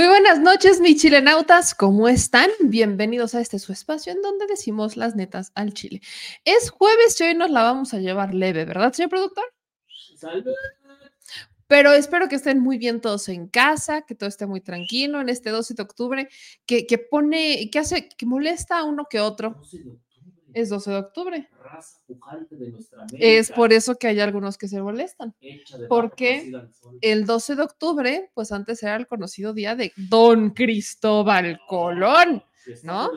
Muy buenas noches, mis chilenautas. ¿Cómo están? Bienvenidos a este su espacio en donde decimos las netas al chile. Es jueves y hoy nos la vamos a llevar leve, ¿verdad, señor productor? Salve. Pero espero que estén muy bien todos en casa, que todo esté muy tranquilo en este 12 de octubre, que, que pone, que hace, que molesta a uno que otro. 12 de octubre. Es 12 de octubre. Raza pujante de nuestra América. Es por eso que hay algunos que se molestan. Hecha de ¿Por barro qué? cocida al sol. El 12 de octubre, pues antes era el conocido día de Don Cristóbal Colón. ¿no?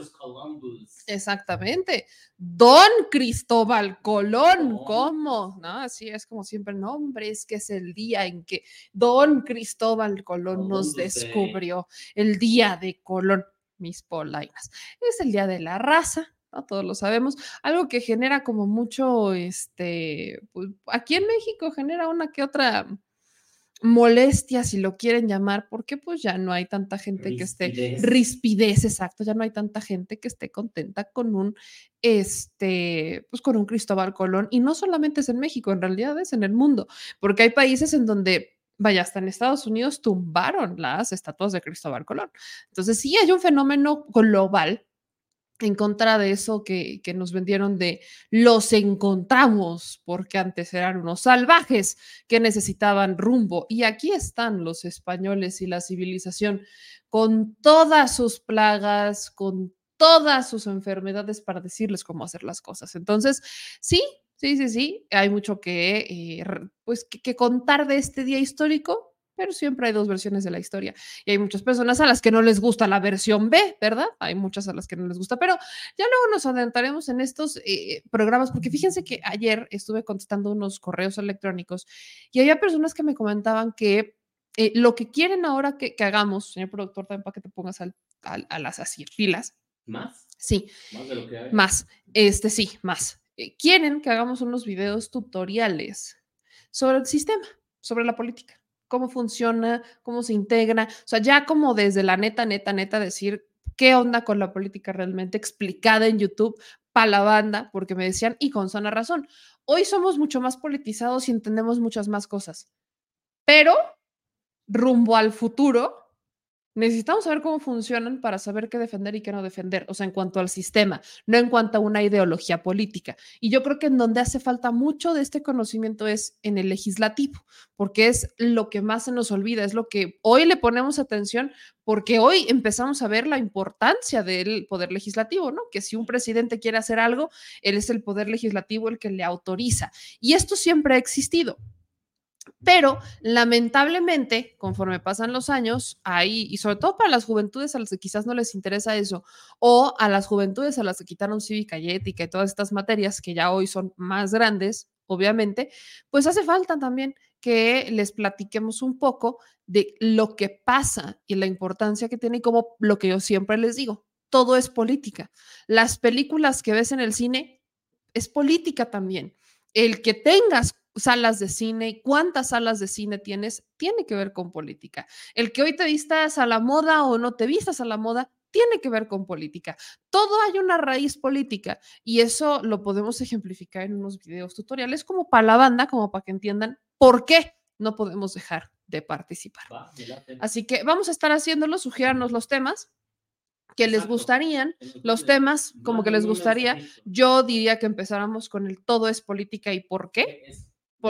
Exactamente. Don Cristóbal Colón. ¿cómo? ¿No? Así es como siempre, no, hombre, es que es el día en que Don Cristóbal Colón nos descubrió, el día de Colón, mis polainas. Es el día de la raza, ¿no? Todos lo sabemos, algo que genera como mucho, este, pues, aquí en México genera una que otra molestia, si lo quieren llamar, porque pues ya no hay tanta gente que esté Rispidez. rispidez, exacto, ya no hay tanta gente que esté contenta con un, este, pues con un Cristóbal Colón, y no solamente es en México, en realidad es en el mundo, porque hay países en donde, vaya, hasta en Estados Unidos tumbaron las estatuas de Cristóbal Colón. Entonces sí hay un fenómeno global en contra de eso que, nos vendieron de los encontramos, porque antes eran unos salvajes que necesitaban rumbo. Y aquí están los españoles y la civilización con todas sus plagas, con todas sus enfermedades para decirles cómo hacer las cosas. Entonces, sí, sí, sí, sí, hay mucho que, eh, pues, que contar de este día histórico. Pero siempre hay dos versiones de la historia. Y hay muchas personas a las que no les gusta la versión B, ¿verdad? Hay muchas a las que no les gusta. Pero ya luego nos adentraremos en estos eh, programas, porque fíjense que ayer estuve contestando unos correos electrónicos y había personas que me comentaban que eh, lo que quieren ahora que, que hagamos, señor productor, también para que te pongas al- al- a las así pilas, Más, sí, más de lo que hay. más, este sí, más. Eh, quieren que hagamos unos videos tutoriales sobre el sistema, sobre la política, cómo funciona, cómo se integra, o sea, ya como desde la neta, neta, neta, decir qué onda con la política realmente explicada en YouTube para la banda, porque me decían, y con sana razón, hoy somos mucho más politizados y entendemos muchas más cosas, pero rumbo al futuro, necesitamos saber cómo funcionan para saber qué defender y qué no defender, o sea, en cuanto al sistema, no en cuanto a una ideología política. Y yo creo que en donde hace falta mucho de este conocimiento es en el legislativo, porque es lo que más se nos olvida, es lo que hoy le ponemos atención, porque hoy empezamos a ver la importancia del poder legislativo, ¿no? Que si un presidente quiere hacer algo, él es el poder legislativo el que le autoriza. Y esto siempre ha existido. Pero lamentablemente, conforme pasan los años, hay, y sobre todo para las juventudes a las que quizás no les interesa eso, o a las juventudes a las que quitaron cívica y ética y todas estas materias que ya hoy son más grandes, obviamente, pues hace falta también que les platiquemos un poco de lo que pasa y la importancia que tiene y como lo que yo siempre les digo, todo es política. Las películas que ves en el cine es política también. El que tengas salas de cine, cuántas salas de cine tienes, tiene que ver con política. El que hoy te vistas a la moda o no te vistas a la moda, tiene que ver con política. Todo hay una raíz política y eso lo podemos ejemplificar en unos videos tutoriales como para la banda, como para que entiendan por qué no podemos dejar de participar. Va. Así que vamos a estar haciéndolo, sugiéranos los temas que les Exacto. gustarían, los temas como que les gustaría. Yo diría que empezáramos con el todo es política y por qué.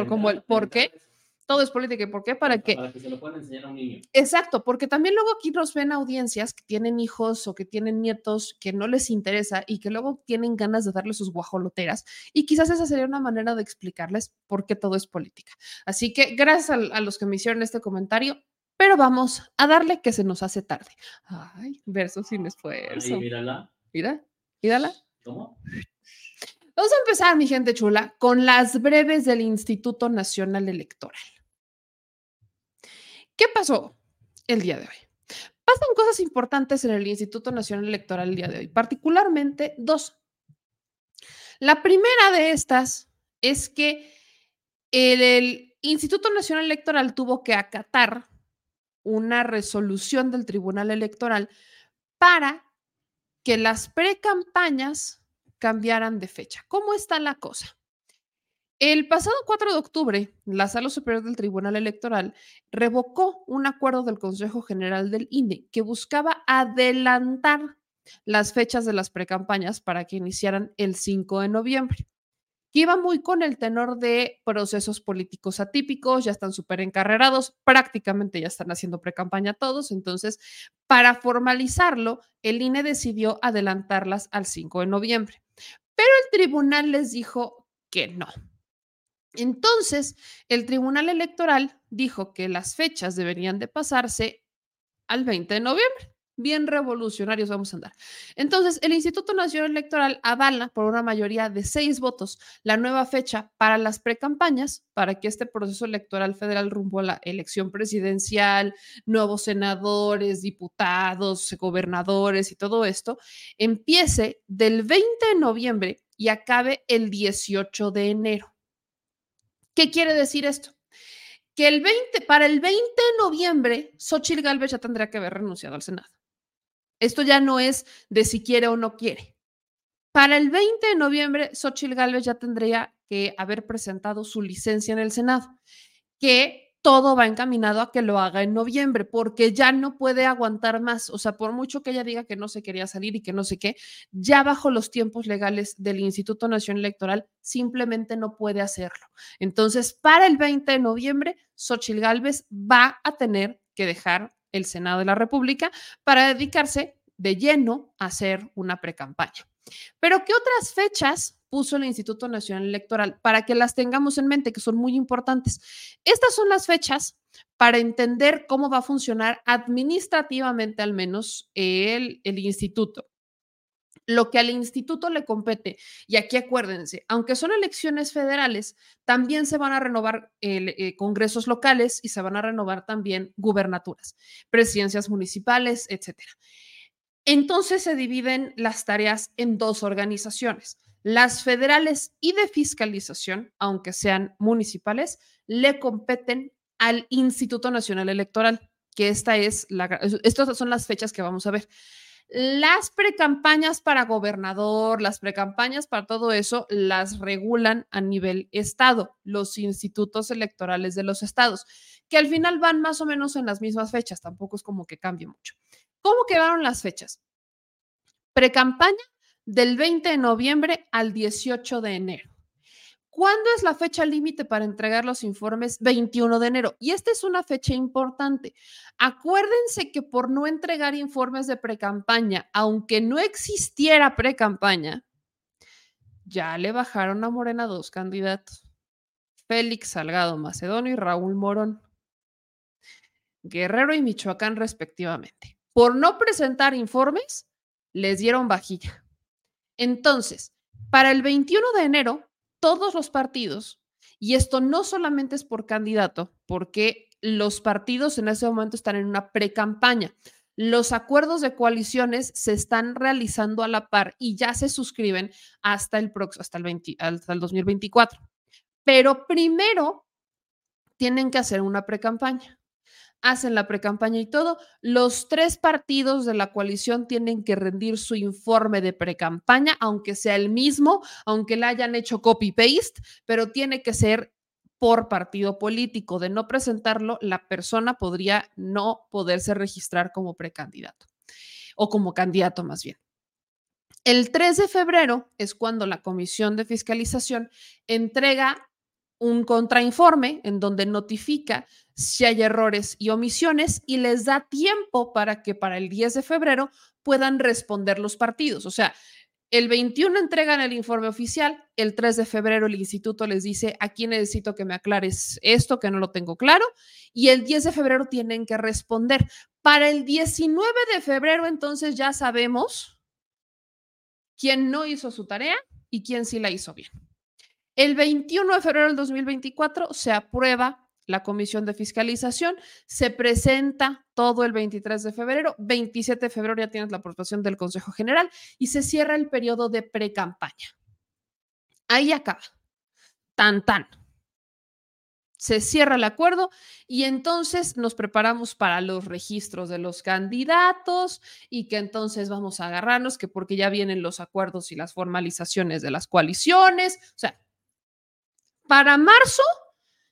¿Qué? Por como el por entrada, Todo es política y por qué, para que Para que se lo puedan enseñar a un niño. Exacto, porque también luego aquí nos ven audiencias que tienen hijos o que tienen nietos que no les interesa y que luego tienen ganas de darle sus guajoloteras y quizás esa sería una manera de explicarles por qué todo es política. Así que gracias a, a los que me hicieron este comentario, pero vamos a darle que se nos hace tarde. Ay, verso sin esfuerzo. Mírala. Mira, mírala. ¿Cómo? Vamos a empezar, mi gente chula, con las breves del Instituto Nacional Electoral. ¿Qué pasó el día de hoy? Pasan cosas importantes en el Instituto Nacional Electoral el día de hoy, particularmente dos. La primera de estas es que el, Instituto Nacional Electoral tuvo que acatar una resolución del Tribunal Electoral para que las precampañas cambiaran de fecha. ¿Cómo está la cosa? El pasado 4 de octubre, la Sala Superior del Tribunal Electoral revocó un acuerdo del Consejo General del INE que buscaba adelantar las fechas de las precampañas para que iniciaran el 5 de noviembre que iba muy con el tenor de procesos políticos atípicos, ya están súper encarrerados, prácticamente ya están haciendo precampaña todos, entonces, para formalizarlo, el INE decidió adelantarlas al 5 de noviembre, pero el tribunal les dijo que no, entonces, el Tribunal Electoral dijo que las fechas deberían de pasarse al 20 de noviembre. Bien revolucionarios vamos a andar. Entonces, el Instituto Nacional Electoral avala por una mayoría de seis votos la nueva fecha para las precampañas, para que este proceso electoral federal rumbo a la elección presidencial, nuevos senadores, diputados, gobernadores y todo esto, empiece del 20 de noviembre y acabe el 18 de enero. ¿Qué quiere decir esto? Que el 20, para el 20 de noviembre, Xochitl Galvez ya tendría que haber renunciado al Senado. Esto ya no es de si quiere o no quiere. Para el 20 de noviembre, Xochitl Galvez ya tendría que haber presentado su licencia en el Senado, que todo va encaminado a que lo haga en noviembre, porque ya no puede aguantar más. O sea, por mucho que ella diga que no se quería salir y que no sé qué, ya bajo los tiempos legales del Instituto Nacional Electoral simplemente no puede hacerlo. Entonces, para el 20 de noviembre, Xochitl Gálvez va a tener que dejar el Senado de la República para dedicarse de lleno a hacer una precampaña. Pero ¿qué otras fechas puso el Instituto Nacional Electoral para que las tengamos en mente, que son muy importantes? Estas son las fechas para entender cómo va a funcionar administrativamente al menos el, el instituto lo que al instituto le compete. Y aquí acuérdense, aunque son elecciones federales, también se van a renovar eh, congresos locales y se van a renovar también gubernaturas, presidencias municipales, etcétera. Entonces se dividen las tareas en dos organizaciones. Las federales y de fiscalización, aunque sean municipales, le competen al Instituto Nacional Electoral, que esta es la, estas son las fechas que vamos a ver. Las precampañas para gobernador, las precampañas para todo eso, las regulan a nivel estado, los institutos electorales de los estados, que al final van más o menos en las mismas fechas, tampoco es como que cambie mucho. ¿Cómo quedaron las fechas? Precampaña del 20 de noviembre al 18 de enero. ¿Cuándo es la fecha límite para entregar los informes? 21 de enero. Y esta es una fecha importante. Acuérdense que por no entregar informes de precampaña, aunque no existiera precampaña, ya le bajaron a Morena dos candidatos. Félix Salgado Macedonio y Raúl Morón. Guerrero y Michoacán respectivamente por no presentar informes, les dieron vajilla. Entonces, para el 21 de enero, todos los partidos, y esto no solamente es por candidato, porque los partidos en ese momento están en una pre-campaña. Los acuerdos de coaliciones se están realizando a la par y ya se suscriben hasta el, hasta el, hasta el 2024. Pero primero tienen que hacer una pre-campaña hacen la precampaña y todo, los tres partidos de la coalición tienen que rendir su informe de precampaña, aunque sea el mismo, aunque le hayan hecho copy-paste, pero tiene que ser por partido político. De no presentarlo, la persona podría no poderse registrar como precandidato o como candidato más bien. El 3 de febrero es cuando la Comisión de Fiscalización entrega un contrainforme en donde notifica si hay errores y omisiones y les da tiempo para que para el 10 de febrero puedan responder los partidos. O sea, el 21 entregan el informe oficial, el 3 de febrero el instituto les dice, aquí necesito que me aclares esto, que no lo tengo claro, y el 10 de febrero tienen que responder. Para el 19 de febrero entonces ya sabemos quién no hizo su tarea y quién sí la hizo bien. El 21 de febrero del 2024 se aprueba la comisión de fiscalización, se presenta todo el 23 de febrero, 27 de febrero ya tienes la aprobación del Consejo General y se cierra el periodo de pre-campaña. Ahí acaba. Tan tan. Se cierra el acuerdo y entonces nos preparamos para los registros de los candidatos y que entonces vamos a agarrarnos que porque ya vienen los acuerdos y las formalizaciones de las coaliciones. O sea, para marzo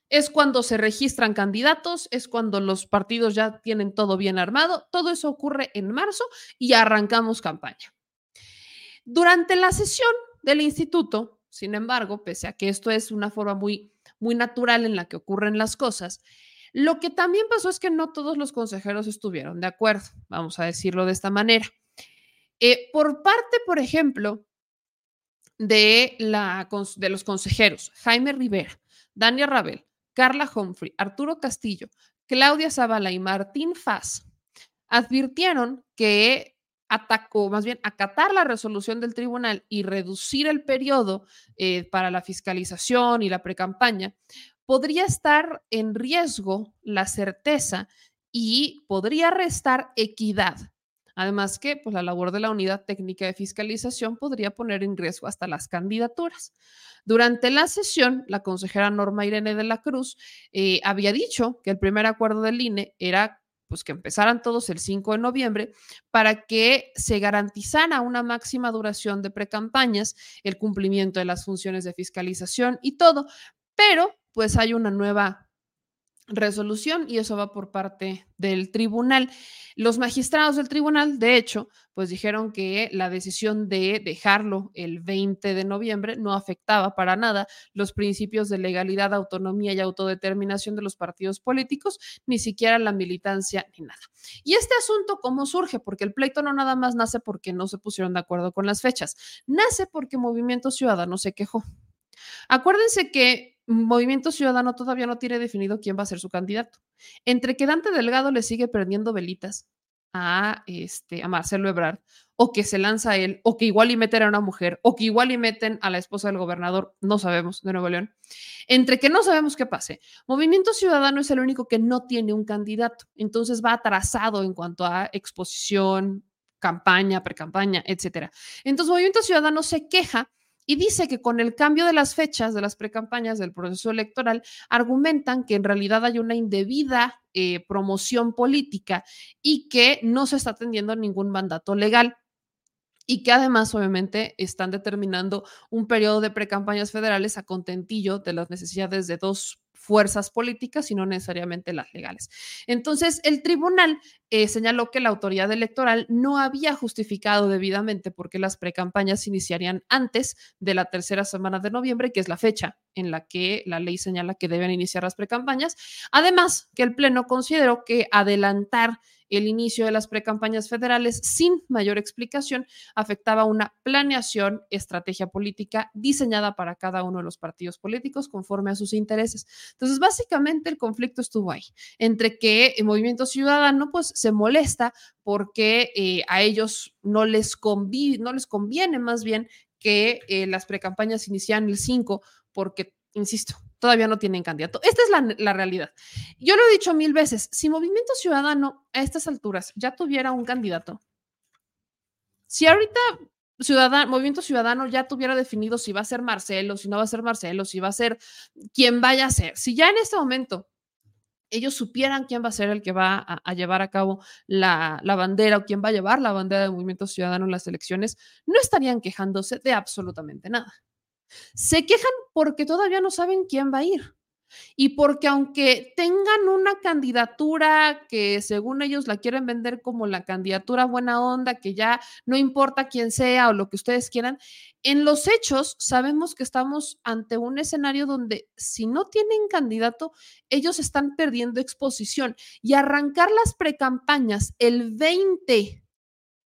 es cuando se registran candidatos, es cuando los partidos ya tienen todo bien armado. Todo eso ocurre en marzo y arrancamos campaña. Durante la sesión del instituto, sin embargo, pese a que esto es una forma muy, muy natural en la que ocurren las cosas, lo que también pasó es que no todos los consejeros estuvieron de acuerdo, vamos a decirlo de esta manera. Eh, por parte, por ejemplo, de, la, de los consejeros, Jaime Rivera, Daniel Rabel, Carla Humphrey, Arturo Castillo, Claudia Zavala y Martín Faz, advirtieron que atacó, más bien acatar la resolución del tribunal y reducir el periodo eh, para la fiscalización y la precampaña, podría estar en riesgo la certeza y podría restar equidad. Además que pues, la labor de la unidad técnica de fiscalización podría poner en riesgo hasta las candidaturas. Durante la sesión, la consejera Norma Irene de la Cruz eh, había dicho que el primer acuerdo del INE era pues que empezaran todos el 5 de noviembre para que se garantizara una máxima duración de precampañas, el cumplimiento de las funciones de fiscalización y todo, pero pues hay una nueva resolución y eso va por parte del tribunal. Los magistrados del tribunal, de hecho, pues dijeron que la decisión de dejarlo el 20 de noviembre no afectaba para nada los principios de legalidad, autonomía y autodeterminación de los partidos políticos, ni siquiera la militancia ni nada. Y este asunto, ¿cómo surge? Porque el pleito no nada más nace porque no se pusieron de acuerdo con las fechas, nace porque Movimiento Ciudadano se quejó. Acuérdense que Movimiento Ciudadano todavía no tiene definido quién va a ser su candidato. Entre que Dante Delgado le sigue prendiendo velitas a, este, a Marcelo Ebrard, o que se lanza él, o que igual y meten a una mujer, o que igual y meten a la esposa del gobernador, no sabemos, de Nuevo León. Entre que no sabemos qué pase, Movimiento Ciudadano es el único que no tiene un candidato, entonces va atrasado en cuanto a exposición, campaña, precampaña, etcétera. Entonces, Movimiento Ciudadano se queja y dice que con el cambio de las fechas de las precampañas del proceso electoral, argumentan que en realidad hay una indebida eh, promoción política y que no se está atendiendo ningún mandato legal y que además obviamente están determinando un periodo de precampañas federales a contentillo de las necesidades de dos fuerzas políticas y no necesariamente las legales. Entonces, el tribunal eh, señaló que la autoridad electoral no había justificado debidamente porque las precampañas iniciarían antes de la tercera semana de noviembre, que es la fecha en la que la ley señala que deben iniciar las precampañas. Además, que el Pleno consideró que adelantar el inicio de las precampañas federales sin mayor explicación afectaba una planeación, estrategia política diseñada para cada uno de los partidos políticos conforme a sus intereses. Entonces, básicamente el conflicto estuvo ahí, entre que el movimiento ciudadano pues se molesta porque eh, a ellos no les, no les conviene más bien que eh, las precampañas inician el 5 porque insisto, todavía no tienen candidato. Esta es la, realidad. Yo lo he dicho mil veces, si Movimiento Ciudadano a estas alturas ya tuviera un candidato, si ahorita Ciudadano, Movimiento Ciudadano ya tuviera definido si va a ser Marcelo, si no va a ser Marcelo, si va a ser quien vaya a ser, si ya en este momento ellos supieran quién va a ser el que va a, llevar a cabo la, la, bandera o quién va a llevar la bandera del Movimiento Ciudadano en las elecciones, no estarían quejándose de absolutamente nada. Se quejan porque todavía no saben quién va a ir. Y porque aunque tengan una candidatura que según ellos la quieren vender como la candidatura buena onda, que ya no importa quién sea o lo que ustedes quieran, en los hechos sabemos que estamos ante un escenario donde si no tienen candidato, ellos están perdiendo exposición y arrancar las precampañas el 20,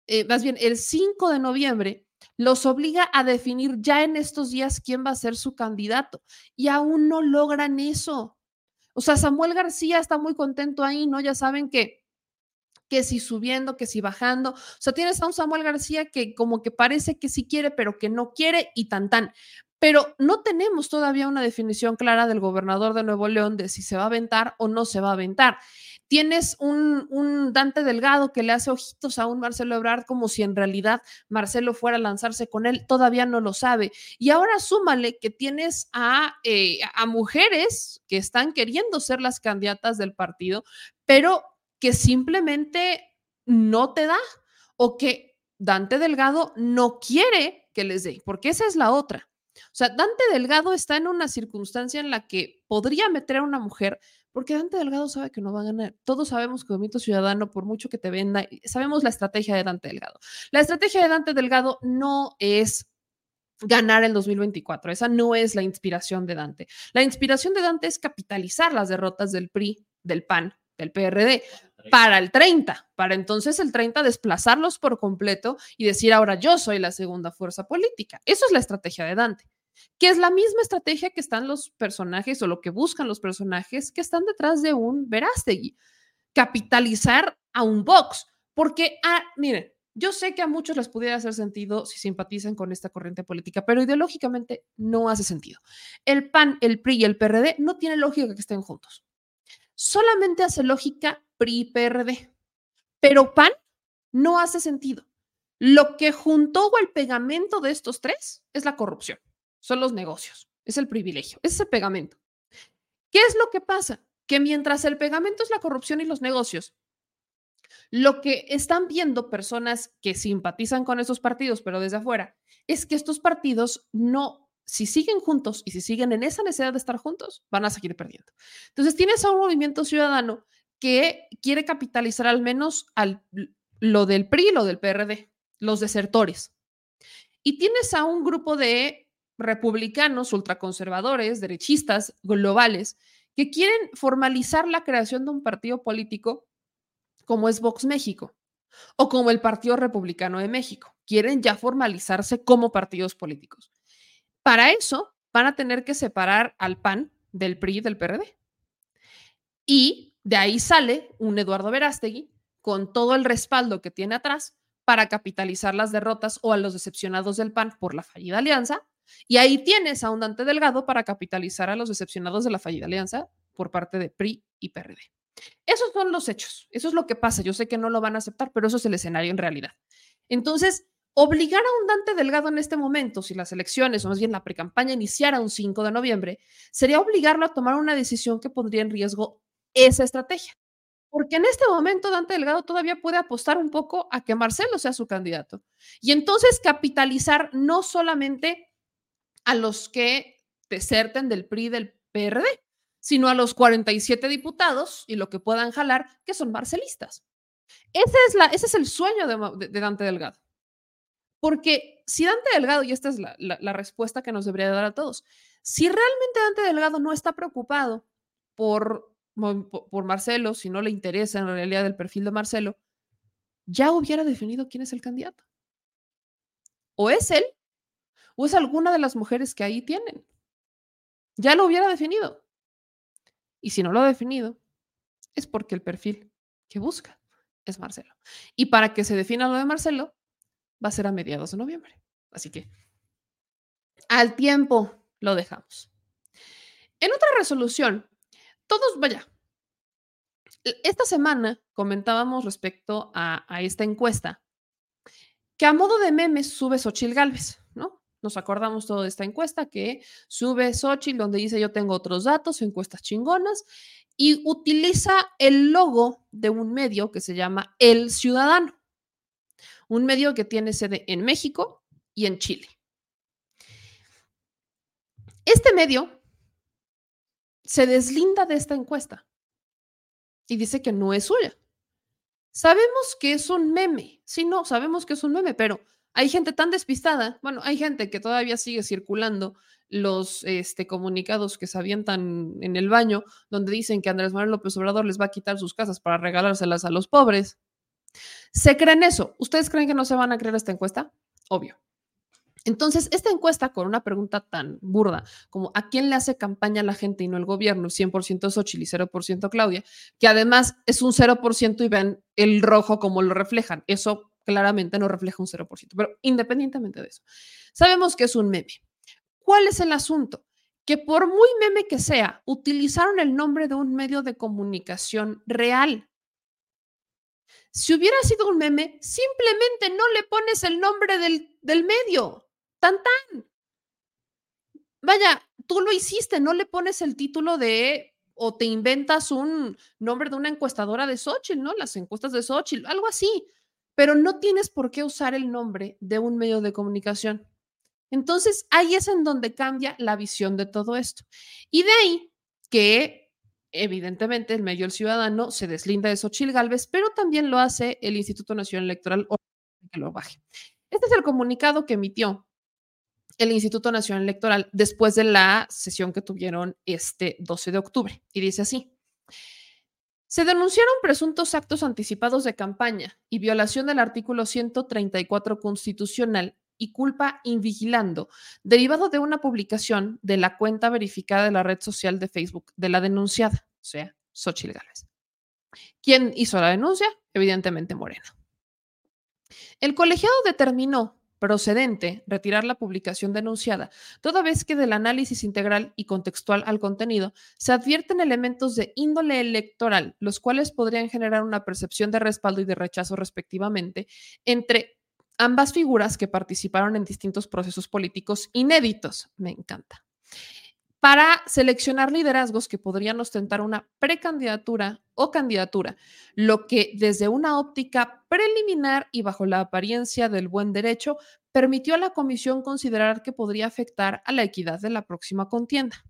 eh, más bien el 5 de noviembre los obliga a definir ya en estos días quién va a ser su candidato y aún no logran eso. O sea, Samuel García está muy contento ahí, ¿no? Ya saben que que si subiendo, que si bajando. O sea, tienes a un Samuel García que como que parece que sí quiere, pero que no quiere y tan tan. Pero no tenemos todavía una definición clara del gobernador de Nuevo León de si se va a aventar o no se va a aventar. Tienes un, Dante Delgado que le hace ojitos a un Marcelo Ebrard como si en realidad Marcelo fuera a lanzarse con él, todavía no lo sabe. Y ahora súmale que tienes a, eh, a mujeres que están queriendo ser las candidatas del partido, pero que simplemente no te da o que Dante Delgado no quiere que les dé, porque esa es la otra. O sea, Dante Delgado está en una circunstancia en la que podría meter a una mujer, porque Dante Delgado sabe que no va a ganar. Todos sabemos que Movimiento Ciudadano, por mucho que te venda, sabemos la estrategia de Dante Delgado. La estrategia de Dante Delgado no es ganar el 2024. Esa no es la inspiración de Dante. La inspiración de Dante es capitalizar las derrotas del PRI, del PAN, del PRD para el 30, para entonces el 30 desplazarlos por completo y decir ahora yo soy la segunda fuerza política. Eso es la estrategia de Dante, que es la misma estrategia que están los personajes o lo que buscan los personajes que están detrás de un Verástegui, capitalizar a un Vox, porque, ah, miren, yo sé que a muchos les pudiera hacer sentido si simpatizan con esta corriente política, pero ideológicamente no hace sentido. El PAN, el PRI y el PRD no tiene lógica que estén juntos solamente hace lógica PRI-PRD, pero PAN no hace sentido. Lo que juntó o el pegamento de estos tres es la corrupción, son los negocios, es el privilegio, es ese pegamento. ¿Qué es lo que pasa? Que mientras el pegamento es la corrupción y los negocios, lo que están viendo personas que simpatizan con esos partidos, pero desde afuera, es que estos partidos no si siguen juntos y si siguen en esa necesidad de estar juntos, van a seguir perdiendo. Entonces tienes a un movimiento ciudadano que quiere capitalizar al menos al, lo del PRI, lo del PRD, los desertores. Y tienes a un grupo de republicanos, ultraconservadores, derechistas, globales, que quieren formalizar la creación de un partido político como es Vox México o como el Partido Republicano de México. Quieren ya formalizarse como partidos políticos. Para eso van a tener que separar al PAN del PRI y del PRD. Y de ahí sale un Eduardo Verástegui con todo el respaldo que tiene atrás para capitalizar las derrotas o a los decepcionados del PAN por la fallida alianza. Y ahí tienes a un Dante Delgado para capitalizar a los decepcionados de la fallida alianza por parte de PRI y PRD. Esos son los hechos, eso es lo que pasa. Yo sé que no lo van a aceptar, pero eso es el escenario en realidad. Entonces, Obligar a un Dante Delgado en este momento, si las elecciones o más bien la precampaña iniciara un 5 de noviembre, sería obligarlo a tomar una decisión que pondría en riesgo esa estrategia. Porque en este momento Dante Delgado todavía puede apostar un poco a que Marcelo sea su candidato. Y entonces capitalizar no solamente a los que deserten del PRI del PRD, sino a los 47 diputados y lo que puedan jalar, que son marcelistas. Ese es, la, el sueño de Dante Delgado. Porque si Dante Delgado, y esta es la, respuesta que nos debería dar a todos, si realmente Dante Delgado no está preocupado por, por Marcelo, si no le interesa en realidad el perfil de Marcelo, ya hubiera definido quién es el candidato. O es él, o es alguna de las mujeres que ahí tienen. Ya lo hubiera definido. Y si no lo ha definido, es porque el perfil que busca es Marcelo. Y para que se defina lo de Marcelo, va a ser a mediados de noviembre. Así que al tiempo lo dejamos. En otra resolución, todos, vaya, esta semana comentábamos respecto a, esta encuesta que a modo de memes sube Xochil Galvez, ¿no? Nos acordamos todo de esta encuesta que sube Xochitl, donde dice yo tengo otros datos, encuestas chingonas, y utiliza el logo de un medio que se llama El Ciudadano un medio que tiene sede en México y en Chile. Este medio se deslinda de esta encuesta y dice que no es suya. Sabemos que es un meme, sí, no, sabemos que es un meme, pero hay gente tan despistada, bueno, hay gente que todavía sigue circulando los este, comunicados que se avientan en el baño, donde dicen que Andrés Manuel López Obrador les va a quitar sus casas para regalárselas a los pobres. ¿Se creen eso? ¿Ustedes creen que no se van a creer esta encuesta? Obvio. Entonces, esta encuesta con una pregunta tan burda como ¿a quién le hace campaña la gente y no el gobierno? 100% Xochitl y 0% Claudia, que además es un 0% y ven el rojo como lo reflejan. Eso claramente no refleja un 0%, pero independientemente de eso, sabemos que es un meme. ¿Cuál es el asunto? Que por muy meme que sea, utilizaron el nombre de un medio de comunicación real. Si hubiera sido un meme, simplemente no le pones el nombre del, del medio. Tan tan. Vaya, tú lo hiciste, no le pones el título de o te inventas un nombre de una encuestadora de Xochitl, ¿no? Las encuestas de Xochitl, algo así. Pero no tienes por qué usar el nombre de un medio de comunicación. Entonces, ahí es en donde cambia la visión de todo esto. Y de ahí que, evidentemente, el medio El Ciudadano se deslinda de Xochitl Galvez, pero también lo hace el Instituto Nacional Electoral que lo baje. Este es el comunicado que emitió el Instituto Nacional Electoral después de la sesión que tuvieron este 12 de octubre. Y dice así. Se denunciaron presuntos actos anticipados de campaña y violación del artículo 134 constitucional y culpa invigilando, derivado de una publicación de la cuenta verificada de la red social de Facebook de la denunciada, o sea, Xochitl Gálvez. ¿Quién hizo la denuncia? Evidentemente Moreno. El colegiado determinó procedente retirar la publicación denunciada, toda vez que del análisis integral y contextual al contenido se advierten elementos de índole electoral, los cuales podrían generar una percepción de respaldo y de rechazo respectivamente entre ambas figuras que participaron en distintos procesos políticos inéditos. Me encanta para seleccionar liderazgos que podrían ostentar una precandidatura o candidatura, lo que desde una óptica preliminar y bajo la apariencia del buen derecho permitió a la comisión considerar que podría afectar a la equidad de la próxima contienda.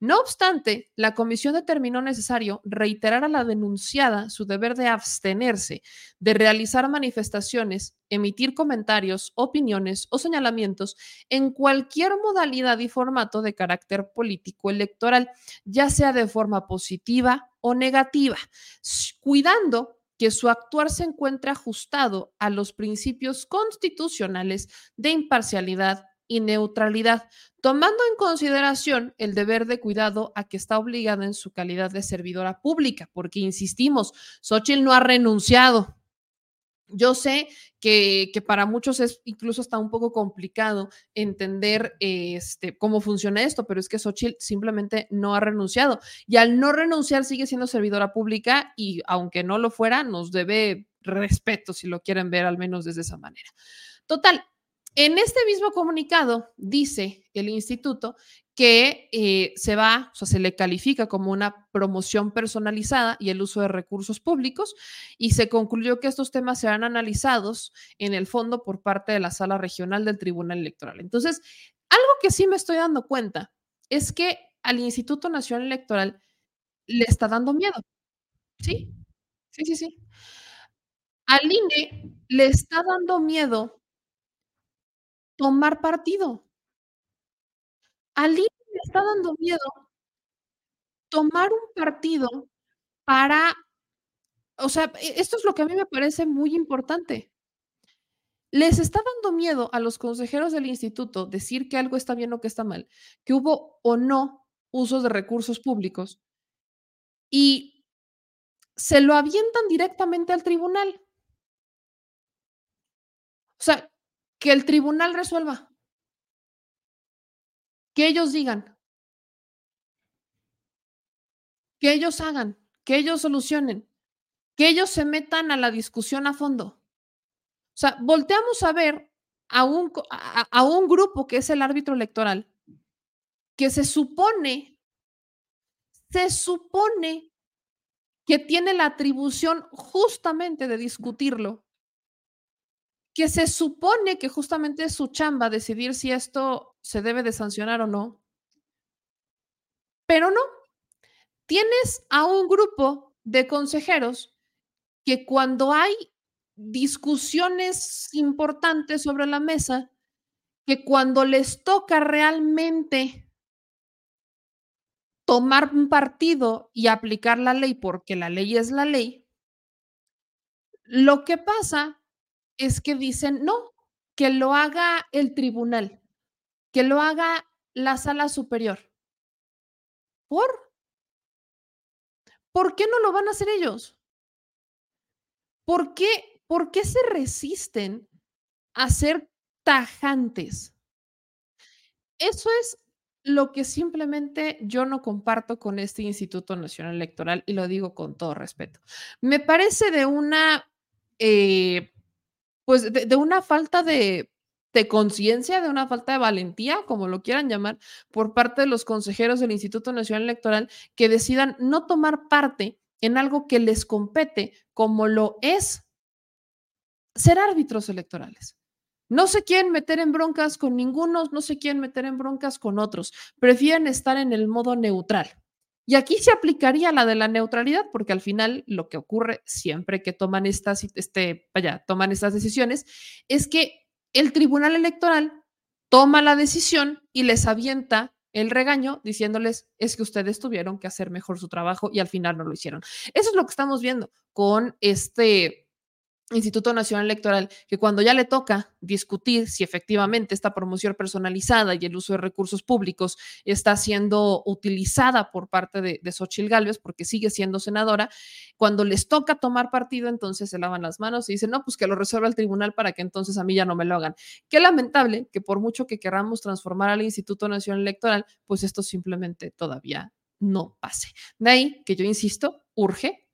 No obstante, la comisión determinó necesario reiterar a la denunciada su deber de abstenerse de realizar manifestaciones, emitir comentarios, opiniones o señalamientos en cualquier modalidad y formato de carácter político electoral, ya sea de forma positiva o negativa, cuidando que su actuar se encuentre ajustado a los principios constitucionales de imparcialidad, y neutralidad, tomando en consideración el deber de cuidado a que está obligada en su calidad de servidora pública, porque insistimos, Xochitl no ha renunciado. Yo sé que, que, para muchos es incluso hasta un poco complicado entender este, cómo funciona esto, pero es que Xochitl simplemente no ha renunciado. Y al no renunciar sigue siendo servidora pública y aunque no lo fuera, nos debe respeto si lo quieren ver al menos desde esa manera. Total, en este mismo comunicado dice el instituto que eh, se va, o sea, se le califica como una promoción personalizada y el uso de recursos públicos y se concluyó que estos temas serán analizados en el fondo por parte de la sala regional del Tribunal Electoral. Entonces, algo que sí me estoy dando cuenta es que al Instituto Nacional Electoral le está dando miedo. Sí, sí, sí, sí. Al INE le está dando miedo tomar partido. Al le está dando miedo tomar un partido para, o sea, e esto es lo que a mí me parece muy importante. Les está dando miedo a los consejeros del instituto decir que algo está bien o que está mal, que hubo o no usos de recursos públicos y se lo avientan directamente al tribunal. O sea, que el tribunal resuelva. Que ellos digan. Que ellos hagan, que ellos solucionen, que ellos se metan a la discusión a fondo. O sea, volteamos a ver a un, a, un grupo que es el árbitro electoral, que se supone, se supone que tiene la atribución justamente de discutirlo que se supone que justamente es su chamba decidir si esto se debe de sancionar o no. Pero no. Tienes a un grupo de consejeros que cuando hay discusiones importantes sobre la mesa, que cuando les toca realmente tomar un partido y aplicar la ley porque la ley es la ley, lo que pasa es que dicen, no, que lo haga el tribunal, que lo haga la sala superior. ¿Por? ¿Por qué no lo van a hacer ellos? ¿Por qué, por qué se resisten a ser tajantes? Eso es lo que simplemente yo no comparto con este Instituto Nacional Electoral y lo digo con todo respeto. Me parece de una, eh, pues de, una falta de, de conciencia, de una falta de valentía, como lo quieran llamar, por parte de los consejeros del Instituto Nacional Electoral que decidan no tomar parte en algo que les compete, como lo es ser árbitros electorales. No se quieren meter en broncas con ninguno, no se quieren meter en broncas con otros, prefieren estar en el modo neutral. Y aquí se aplicaría la de la neutralidad, porque al final lo que ocurre siempre que toman estas, este, vaya, toman estas decisiones es que el Tribunal Electoral toma la decisión y les avienta el regaño diciéndoles es que ustedes tuvieron que hacer mejor su trabajo y al final no lo hicieron. Eso es lo que estamos viendo con este Instituto Nacional Electoral, que cuando ya le toca discutir si efectivamente esta promoción personalizada y el uso de recursos públicos está siendo utilizada por parte de, de Xochil Gálvez, porque sigue siendo senadora, cuando les toca tomar partido, entonces se lavan las manos y dicen, no, pues que lo resuelva el tribunal para que entonces a mí ya no me lo hagan. Qué lamentable que por mucho que queramos transformar al Instituto Nacional Electoral, pues esto simplemente todavía no pase. De ahí que yo insisto, urge,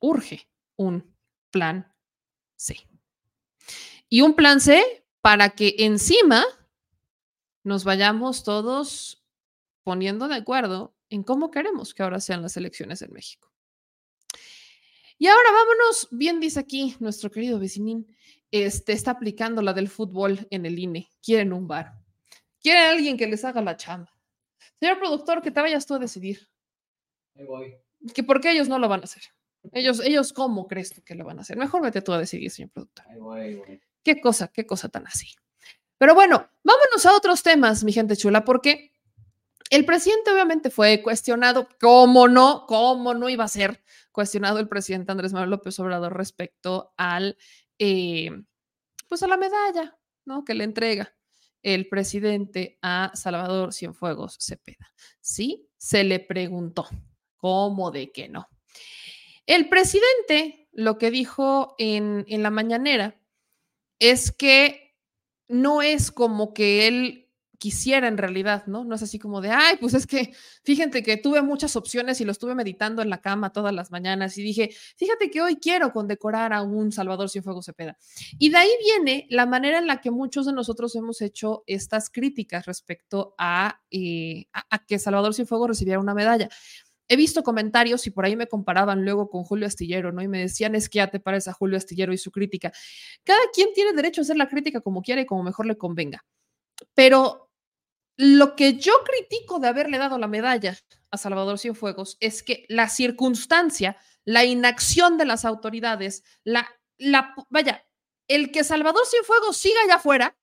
urge un plan C. Y un plan C para que encima nos vayamos todos poniendo de acuerdo en cómo queremos que ahora sean las elecciones en México. Y ahora vámonos, bien dice aquí nuestro querido vecinín, este está aplicando la del fútbol en el INE. Quieren un bar. Quieren alguien que les haga la chamba. Señor productor, que te vayas tú a decidir. Ahí voy. Que por qué ellos no lo van a hacer. Ellos, ellos, ¿cómo crees tú que lo van a hacer? Mejor vete tú a decidir, señor productor. Qué cosa, qué cosa tan así. Pero bueno, vámonos a otros temas, mi gente chula, porque el presidente obviamente fue cuestionado, ¿cómo no? ¿Cómo no iba a ser cuestionado el presidente Andrés Manuel López Obrador respecto al, eh, pues a la medalla, ¿no? Que le entrega el presidente a Salvador Cienfuegos Cepeda. Sí, se le preguntó, ¿cómo de que no? El presidente lo que dijo en, la mañanera es que no es como que él quisiera en realidad, ¿no? No es así como de, ay, pues es que fíjate que tuve muchas opciones y lo estuve meditando en la cama todas las mañanas y dije, fíjate que hoy quiero condecorar a un Salvador Cienfuegos Cepeda. Y de ahí viene la manera en la que muchos de nosotros hemos hecho estas críticas respecto a, eh, a que Salvador Cienfuegos recibiera una medalla he visto comentarios y por ahí me comparaban luego con Julio Astillero, ¿no? Y me decían, es que ya te pares a Julio Astillero y su crítica. Cada quien tiene derecho a hacer la crítica como quiera y como mejor le convenga. Pero lo que yo critico de haberle dado la medalla a Salvador Cienfuegos es que la circunstancia, la inacción de las autoridades, la, la, vaya, el que Salvador Cienfuegos siga allá afuera,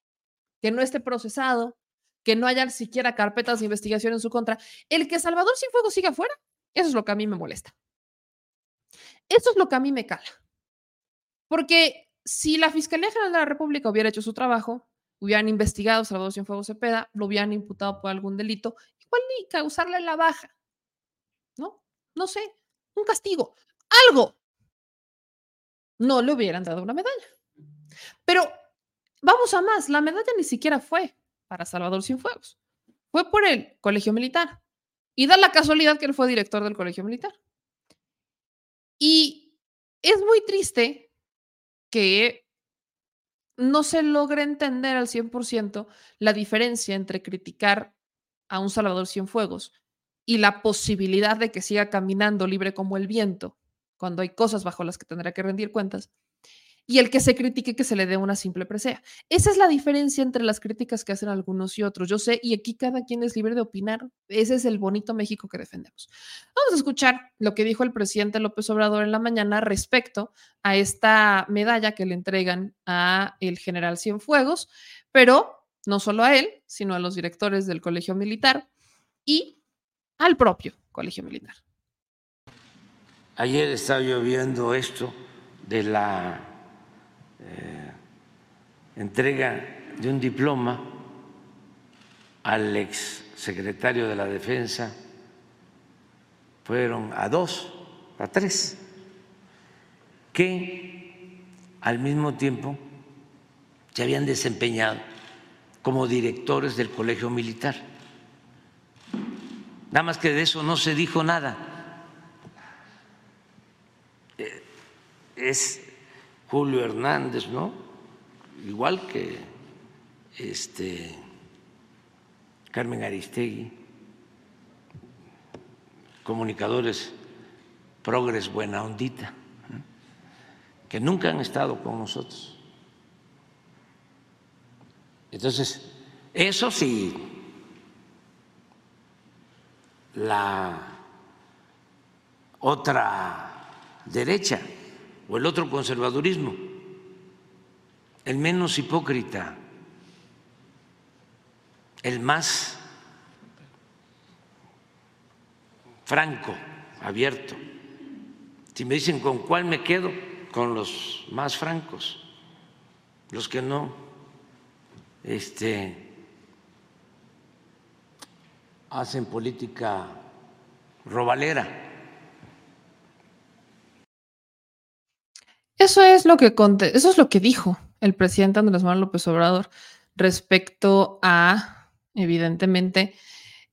que no esté procesado, que no haya siquiera carpetas de investigación en su contra, el que Salvador Cienfuegos siga afuera, eso es lo que a mí me molesta. Eso es lo que a mí me cala. Porque si la Fiscalía General de la República hubiera hecho su trabajo, hubieran investigado a Salvador Cienfuegos Cepeda, lo hubieran imputado por algún delito, igual ni causarle la baja. ¿No? No sé, un castigo, algo. No le hubieran dado una medalla. Pero vamos a más, la medalla ni siquiera fue para Salvador Cienfuegos, fue por el Colegio Militar. Y da la casualidad que él fue director del Colegio Militar. Y es muy triste que no se logre entender al 100% la diferencia entre criticar a un Salvador Cienfuegos y la posibilidad de que siga caminando libre como el viento cuando hay cosas bajo las que tendrá que rendir cuentas y el que se critique que se le dé una simple presea. Esa es la diferencia entre las críticas que hacen algunos y otros. Yo sé, y aquí cada quien es libre de opinar. Ese es el bonito México que defendemos. Vamos a escuchar lo que dijo el presidente López Obrador en la mañana respecto a esta medalla que le entregan a el general Cienfuegos, pero no solo a él, sino a los directores del Colegio Militar y al propio Colegio Militar. Ayer estaba yo viendo esto de la entrega de un diploma al ex secretario de la Defensa, fueron a dos, a tres, que al mismo tiempo se habían desempeñado como directores del Colegio Militar. Nada más que de eso no se dijo nada. Eh, es Julio Hernández, ¿no? Igual que este Carmen Aristegui, comunicadores progres buena ondita, que nunca han estado con nosotros. Entonces, eso sí, la otra derecha o el otro conservadurismo, el menos hipócrita, el más franco, abierto. Si me dicen con cuál me quedo, con los más francos, los que no este, hacen política robalera. Eso es lo que eso es lo que dijo el presidente Andrés Manuel López Obrador respecto a, evidentemente,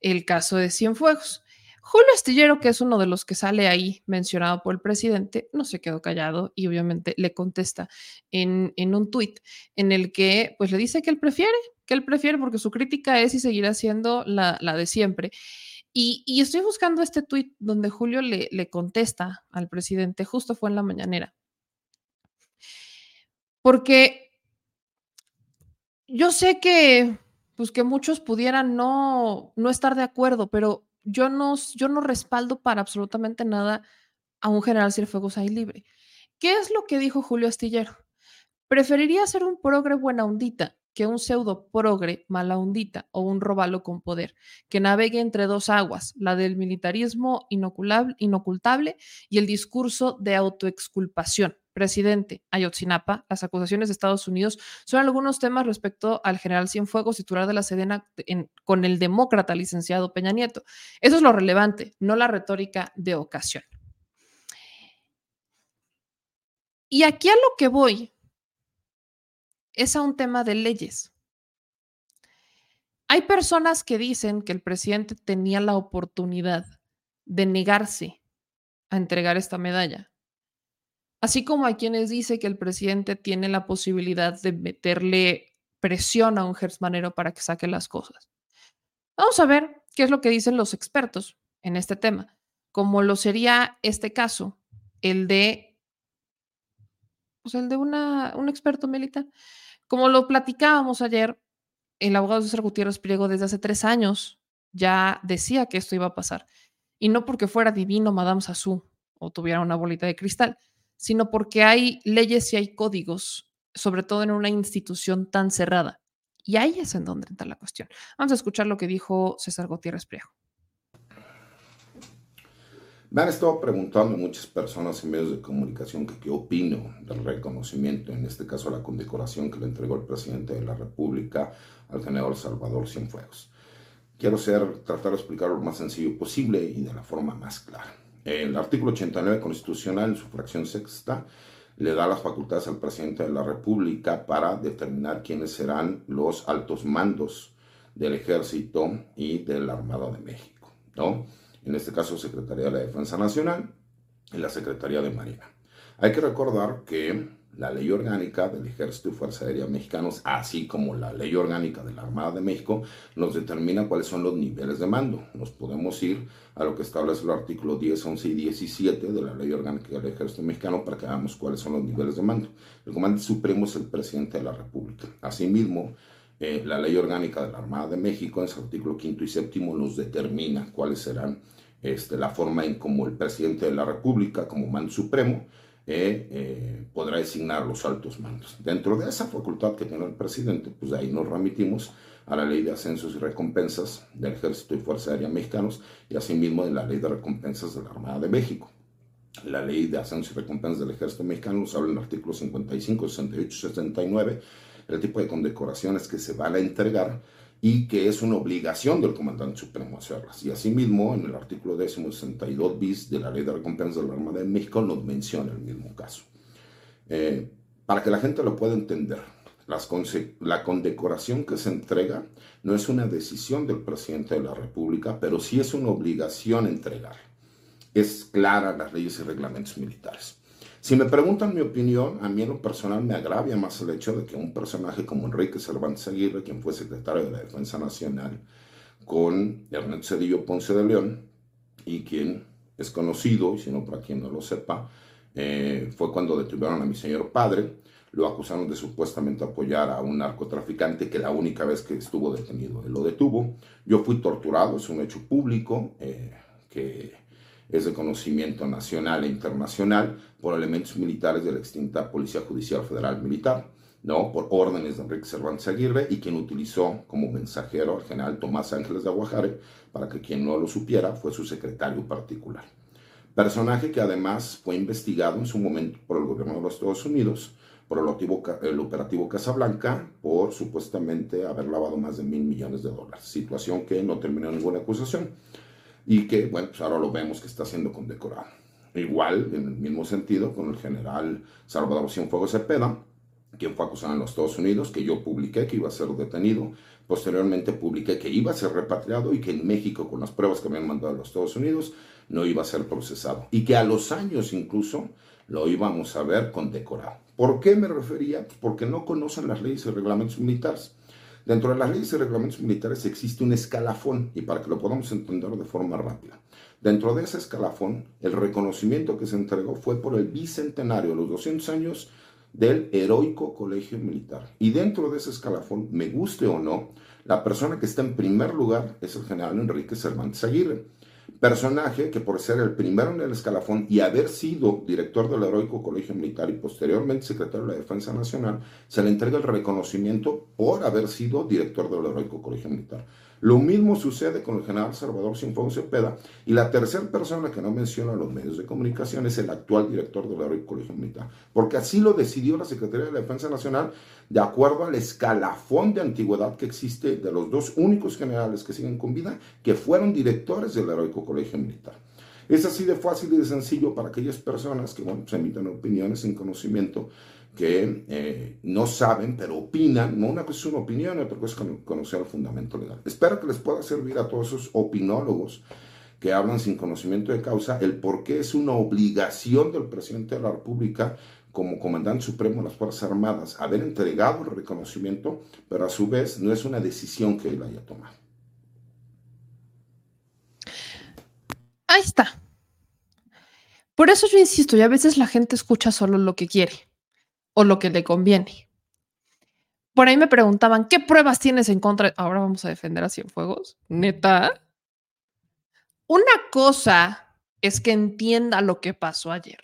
el caso de Cienfuegos. Julio Astillero, que es uno de los que sale ahí mencionado por el presidente, no se quedó callado y obviamente le contesta en, un tuit en el que pues le dice que él prefiere, que él prefiere porque su crítica es y seguirá siendo la, de siempre. Y, estoy buscando este tuit donde Julio le, le contesta al presidente, justo fue en la mañanera. Porque yo sé que, pues que muchos pudieran no, no estar de acuerdo, pero yo no, yo no respaldo para absolutamente nada a un general Cienfuegos ahí libre. ¿Qué es lo que dijo Julio Astillero? Preferiría ser un progre buena ondita que un pseudo progre mala ondita o un robalo con poder, que navegue entre dos aguas, la del militarismo inocultable y el discurso de autoexculpación presidente Ayotzinapa, las acusaciones de Estados Unidos son algunos temas respecto al general Cienfuegos, titular de la Sedena, con el demócrata licenciado Peña Nieto. Eso es lo relevante, no la retórica de ocasión. Y aquí a lo que voy es a un tema de leyes. Hay personas que dicen que el presidente tenía la oportunidad de negarse a entregar esta medalla Así como hay quienes dicen que el presidente tiene la posibilidad de meterle presión a un gersmanero para que saque las cosas. Vamos a ver qué es lo que dicen los expertos en este tema, como lo sería este caso, el de, pues el de una, un experto militar. Como lo platicábamos ayer, el abogado César Gutiérrez Priego desde hace tres años ya decía que esto iba a pasar. Y no porque fuera divino Madame Sassou o tuviera una bolita de cristal, sino porque hay leyes y hay códigos, sobre todo en una institución tan cerrada. Y ahí es en donde entra la cuestión. Vamos a escuchar lo que dijo César Gutiérrez Priejo. Me han estado preguntando muchas personas en medios de comunicación que qué opino del reconocimiento, en este caso la condecoración que le entregó el presidente de la República al general Salvador Cienfuegos. Quiero ser, tratar de explicarlo lo más sencillo posible y de la forma más clara. El artículo 89 constitucional, en su fracción sexta, le da las facultades al presidente de la República para determinar quiénes serán los altos mandos del Ejército y de la Armada de México, ¿no? En este caso, Secretaría de la Defensa Nacional y la Secretaría de Marina. Hay que recordar que la ley orgánica del Ejército y Fuerza Aérea Mexicanos, así como la ley orgánica de la Armada de México, nos determina cuáles son los niveles de mando. Nos podemos ir a lo que establece el artículo 10, 11 y 17 de la ley orgánica del Ejército Mexicano para que veamos cuáles son los niveles de mando. El comandante supremo es el presidente de la República. Asimismo, eh, la ley orgánica de la Armada de México, en su artículo 5 y séptimo, nos determina cuáles serán este, la forma en cómo el presidente de la República, como mando supremo, eh, podrá designar los altos mandos. Dentro de esa facultad que tiene el presidente, pues de ahí nos remitimos a la ley de ascensos y recompensas del Ejército y Fuerza Aérea Mexicanos y asimismo de la ley de recompensas de la Armada de México. La ley de ascensos y recompensas del Ejército Mexicano nos habla en el artículo 55, 68 69 el tipo de condecoraciones que se van a entregar y que es una obligación del comandante supremo hacerlas. Y asimismo, en el artículo 62 bis de la Ley de Recompensa de la Armada de México nos menciona el mismo caso. Eh, para que la gente lo pueda entender, la condecoración que se entrega no es una decisión del presidente de la República, pero sí es una obligación entregar. Es clara las leyes y reglamentos militares. Si me preguntan mi opinión, a mí en lo personal me agravia más el hecho de que un personaje como Enrique Cervantes Aguirre, quien fue secretario de la Defensa Nacional, con Ernesto Cedillo Ponce de León, y quien es conocido, y si no para quien no lo sepa, eh, fue cuando detuvieron a mi señor padre, lo acusaron de supuestamente apoyar a un narcotraficante que la única vez que estuvo detenido él lo detuvo. Yo fui torturado, es un hecho público eh, que es de conocimiento nacional e internacional por elementos militares de la extinta Policía Judicial Federal Militar, ¿no? por órdenes de Enrique Cervantes Aguirre y quien utilizó como mensajero al general Tomás Ángeles de Aguajare, para que quien no lo supiera fue su secretario particular. Personaje que además fue investigado en su momento por el gobierno de los Estados Unidos por el operativo Casablanca por supuestamente haber lavado más de mil millones de dólares, situación que no terminó ninguna acusación y que, bueno, pues ahora lo vemos que está siendo condecorado. Igual, en el mismo sentido, con el general Salvador Cienfuegos Cepeda, quien fue acusado en los Estados Unidos, que yo publiqué que iba a ser detenido, posteriormente publiqué que iba a ser repatriado y que en México, con las pruebas que habían mandado a los Estados Unidos, no iba a ser procesado. Y que a los años incluso lo íbamos a ver condecorado. ¿Por qué me refería? Porque no conocen las leyes y reglamentos militares. Dentro de las leyes y reglamentos militares existe un escalafón, y para que lo podamos entender de forma rápida. Dentro de ese escalafón, el reconocimiento que se entregó fue por el bicentenario, los 200 años del heroico colegio militar. Y dentro de ese escalafón, me guste o no, la persona que está en primer lugar es el general Enrique Cervantes Aguirre personaje que por ser el primero en el escalafón y haber sido director del heroico colegio militar y posteriormente secretario de la Defensa Nacional, se le entrega el reconocimiento por haber sido director del heroico colegio militar. Lo mismo sucede con el general Salvador Sinfón Cepeda y la tercera persona que no menciona los medios de comunicación es el actual director del Heroico Colegio Militar, porque así lo decidió la Secretaría de la Defensa Nacional de acuerdo al escalafón de antigüedad que existe de los dos únicos generales que siguen con vida, que fueron directores del Heroico Colegio Militar. Es así de fácil y de sencillo para aquellas personas que bueno, se emiten opiniones sin conocimiento que eh, no saben, pero opinan. No una cosa es una opinión, otra cosa es conocer el fundamento legal. Espero que les pueda servir a todos esos opinólogos que hablan sin conocimiento de causa el por qué es una obligación del presidente de la República como comandante supremo de las Fuerzas Armadas haber entregado el reconocimiento, pero a su vez no es una decisión que él haya tomado. Ahí está. Por eso yo insisto, y a veces la gente escucha solo lo que quiere o lo que le conviene. Por ahí me preguntaban, ¿qué pruebas tienes en contra? Ahora vamos a defender a Cienfuegos. Neta. Una cosa es que entienda lo que pasó ayer.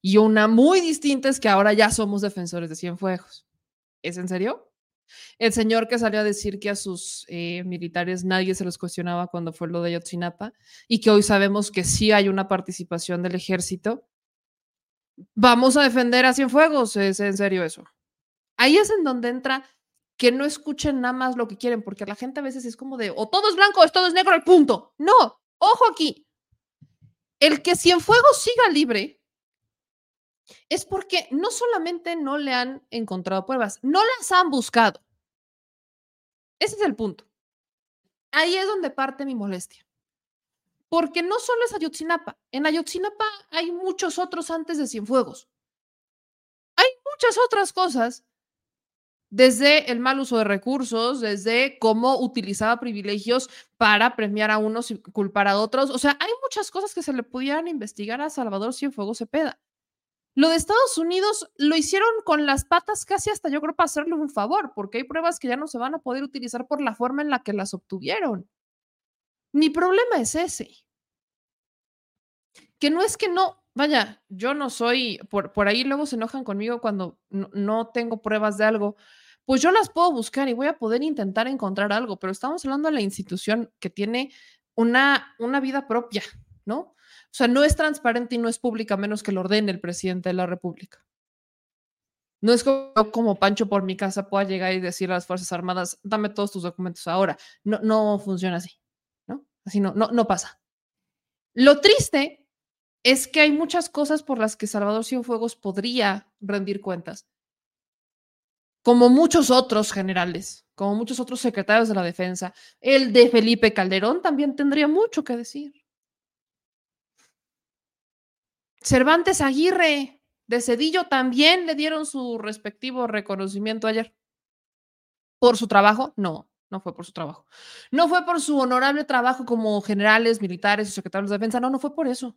Y una muy distinta es que ahora ya somos defensores de Cienfuegos. ¿Es en serio? El señor que salió a decir que a sus eh, militares nadie se los cuestionaba cuando fue lo de Yotzinapa y que hoy sabemos que sí hay una participación del ejército, vamos a defender a Cienfuegos, es en serio eso. Ahí es en donde entra que no escuchen nada más lo que quieren, porque la gente a veces es como de, o todo es blanco o todo es negro, al punto. No, ojo aquí. El que Cienfuegos siga libre es porque no solamente no le han encontrado pruebas, no las han buscado. Ese es el punto. Ahí es donde parte mi molestia porque no solo es Ayotzinapa, en Ayotzinapa hay muchos otros antes de Cienfuegos. Hay muchas otras cosas, desde el mal uso de recursos, desde cómo utilizaba privilegios para premiar a unos y culpar a otros. O sea, hay muchas cosas que se le pudieran investigar a Salvador Cienfuegos Cepeda. Lo de Estados Unidos lo hicieron con las patas casi hasta yo creo para hacerle un favor, porque hay pruebas que ya no se van a poder utilizar por la forma en la que las obtuvieron. Mi problema es ese. Que no es que no, vaya, yo no soy, por, por ahí luego se enojan conmigo cuando no, tengo pruebas de algo, pues yo las puedo buscar y voy a poder intentar encontrar algo, pero estamos hablando de la institución que tiene una, una vida propia, ¿no? O sea, no es transparente y no es pública menos que lo ordene el presidente de la República. No es como, como Pancho por mi casa pueda llegar y decir a las Fuerzas Armadas, dame todos tus documentos ahora. No, no funciona así. Así no, no, no pasa. Lo triste es que hay muchas cosas por las que Salvador Cienfuegos podría rendir cuentas, como muchos otros generales, como muchos otros secretarios de la defensa. El de Felipe Calderón también tendría mucho que decir. Cervantes Aguirre de Cedillo también le dieron su respectivo reconocimiento ayer. ¿Por su trabajo? No, no fue por su trabajo. No fue por su honorable trabajo como generales, militares y secretarios de defensa. No, no fue por eso.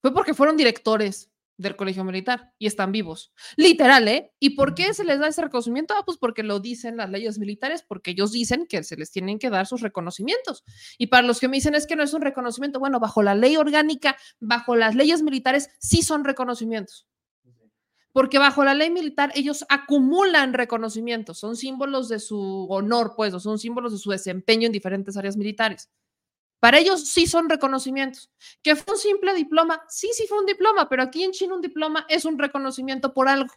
Fue porque fueron directores del colegio militar y están vivos. Literal, ¿eh? ¿Y por qué se les da ese reconocimiento? Ah, pues porque lo dicen las leyes militares, porque ellos dicen que se les tienen que dar sus reconocimientos. Y para los que me dicen es que no es un reconocimiento, bueno, bajo la ley orgánica, bajo las leyes militares, sí son reconocimientos. Porque bajo la ley militar ellos acumulan reconocimientos, son símbolos de su honor, pues, o son símbolos de su desempeño en diferentes áreas militares. Para ellos sí son reconocimientos. ¿Que fue un simple diploma? Sí, sí fue un diploma, pero aquí en China un diploma es un reconocimiento por algo.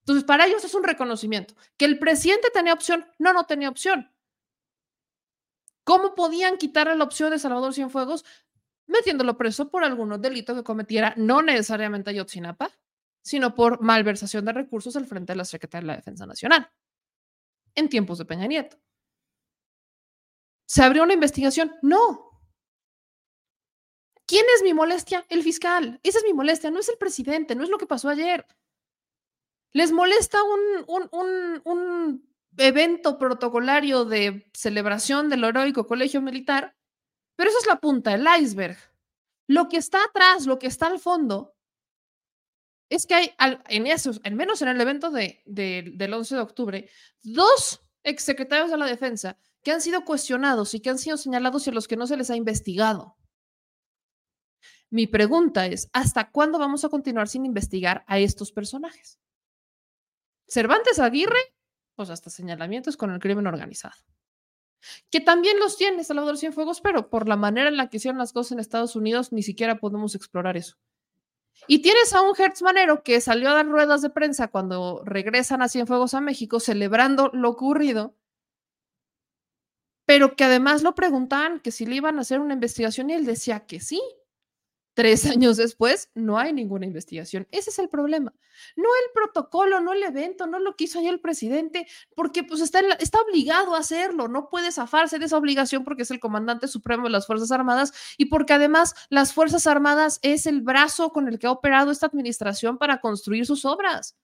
Entonces, para ellos es un reconocimiento. ¿Que el presidente tenía opción? No, no tenía opción. ¿Cómo podían quitarle la opción de Salvador Cienfuegos? Metiéndolo preso por algún delito que cometiera, no necesariamente Ayotzinapa, sino por malversación de recursos al frente de la Secretaría de la Defensa Nacional, en tiempos de Peña Nieto. ¿Se abrió una investigación? No. ¿Quién es mi molestia? El fiscal. Esa es mi molestia, no es el presidente, no es lo que pasó ayer. Les molesta un, un, un, evento protocolario de celebración del heroico colegio militar, pero eso es la punta del iceberg. Lo que está atrás, lo que está al fondo, es que hay, en esos, al menos en el evento de, del 11 de octubre, dos exsecretarios de la defensa que han sido cuestionados y que han sido señalados y a los que no se les ha investigado. Mi pregunta es, ¿hasta cuándo vamos a continuar sin investigar a estos personajes? Cervantes Aguirre, pues hasta señalamientos con el crimen organizado. Que también los tiene Salvador Cienfuegos, pero por la manera en la que hicieron las cosas en Estados Unidos, ni siquiera podemos explorar eso. Y tienes a un Hertz Manero que salió a dar ruedas de prensa cuando regresan a Cienfuegos a México, celebrando lo ocurrido, pero que además lo preguntaban que si le iban a hacer una investigación y él decía que sí. Tres años después, no hay ninguna investigación. Ese es el problema. No el protocolo, no el evento, no lo hizo ahí el presidente, porque pues está, está obligado a hacerlo, no puede zafarse de esa obligación porque es el comandante supremo de las Fuerzas Armadas y porque además las Fuerzas Armadas es el brazo con el que ha operado esta administración para construir sus obras.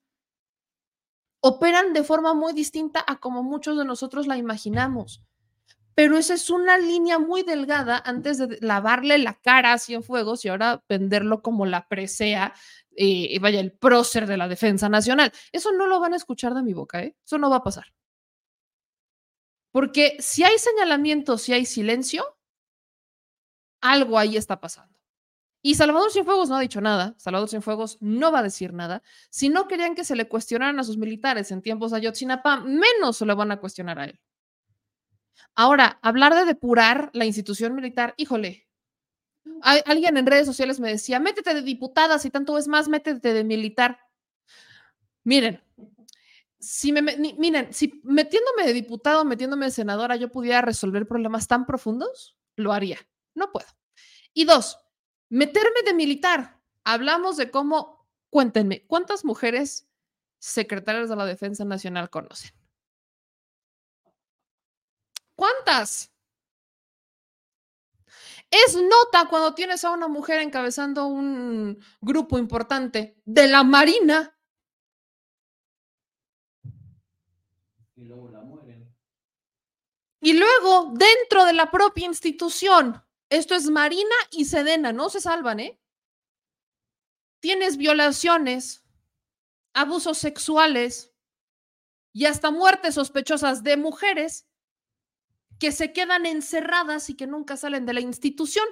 Operan de forma muy distinta a como muchos de nosotros la imaginamos pero esa es una línea muy delgada antes de lavarle la cara a Cienfuegos y ahora venderlo como la presea, y eh, vaya, el prócer de la defensa nacional. Eso no lo van a escuchar de mi boca, ¿eh? Eso no va a pasar. Porque si hay señalamiento, si hay silencio, algo ahí está pasando. Y Salvador Cienfuegos no ha dicho nada, Salvador Cienfuegos no va a decir nada. Si no querían que se le cuestionaran a sus militares en tiempos de Ayotzinapa, menos se lo van a cuestionar a él. Ahora, hablar de depurar la institución militar, híjole. alguien en redes sociales me decía, métete de diputada, si tanto es más, métete de militar. Miren, si me, miren, si metiéndome de diputado, metiéndome de senadora, yo pudiera resolver problemas tan profundos, lo haría. No puedo. Y dos, meterme de militar. Hablamos de cómo, cuéntenme, ¿cuántas mujeres secretarias de la Defensa Nacional conocen? Es nota cuando tienes a una mujer encabezando un grupo importante de la Marina. Y luego la mueren. Y luego, dentro de la propia institución, esto es Marina y Sedena, no se salvan, ¿eh? Tienes violaciones, abusos sexuales y hasta muertes sospechosas de mujeres que se quedan encerradas y que nunca salen de la institución.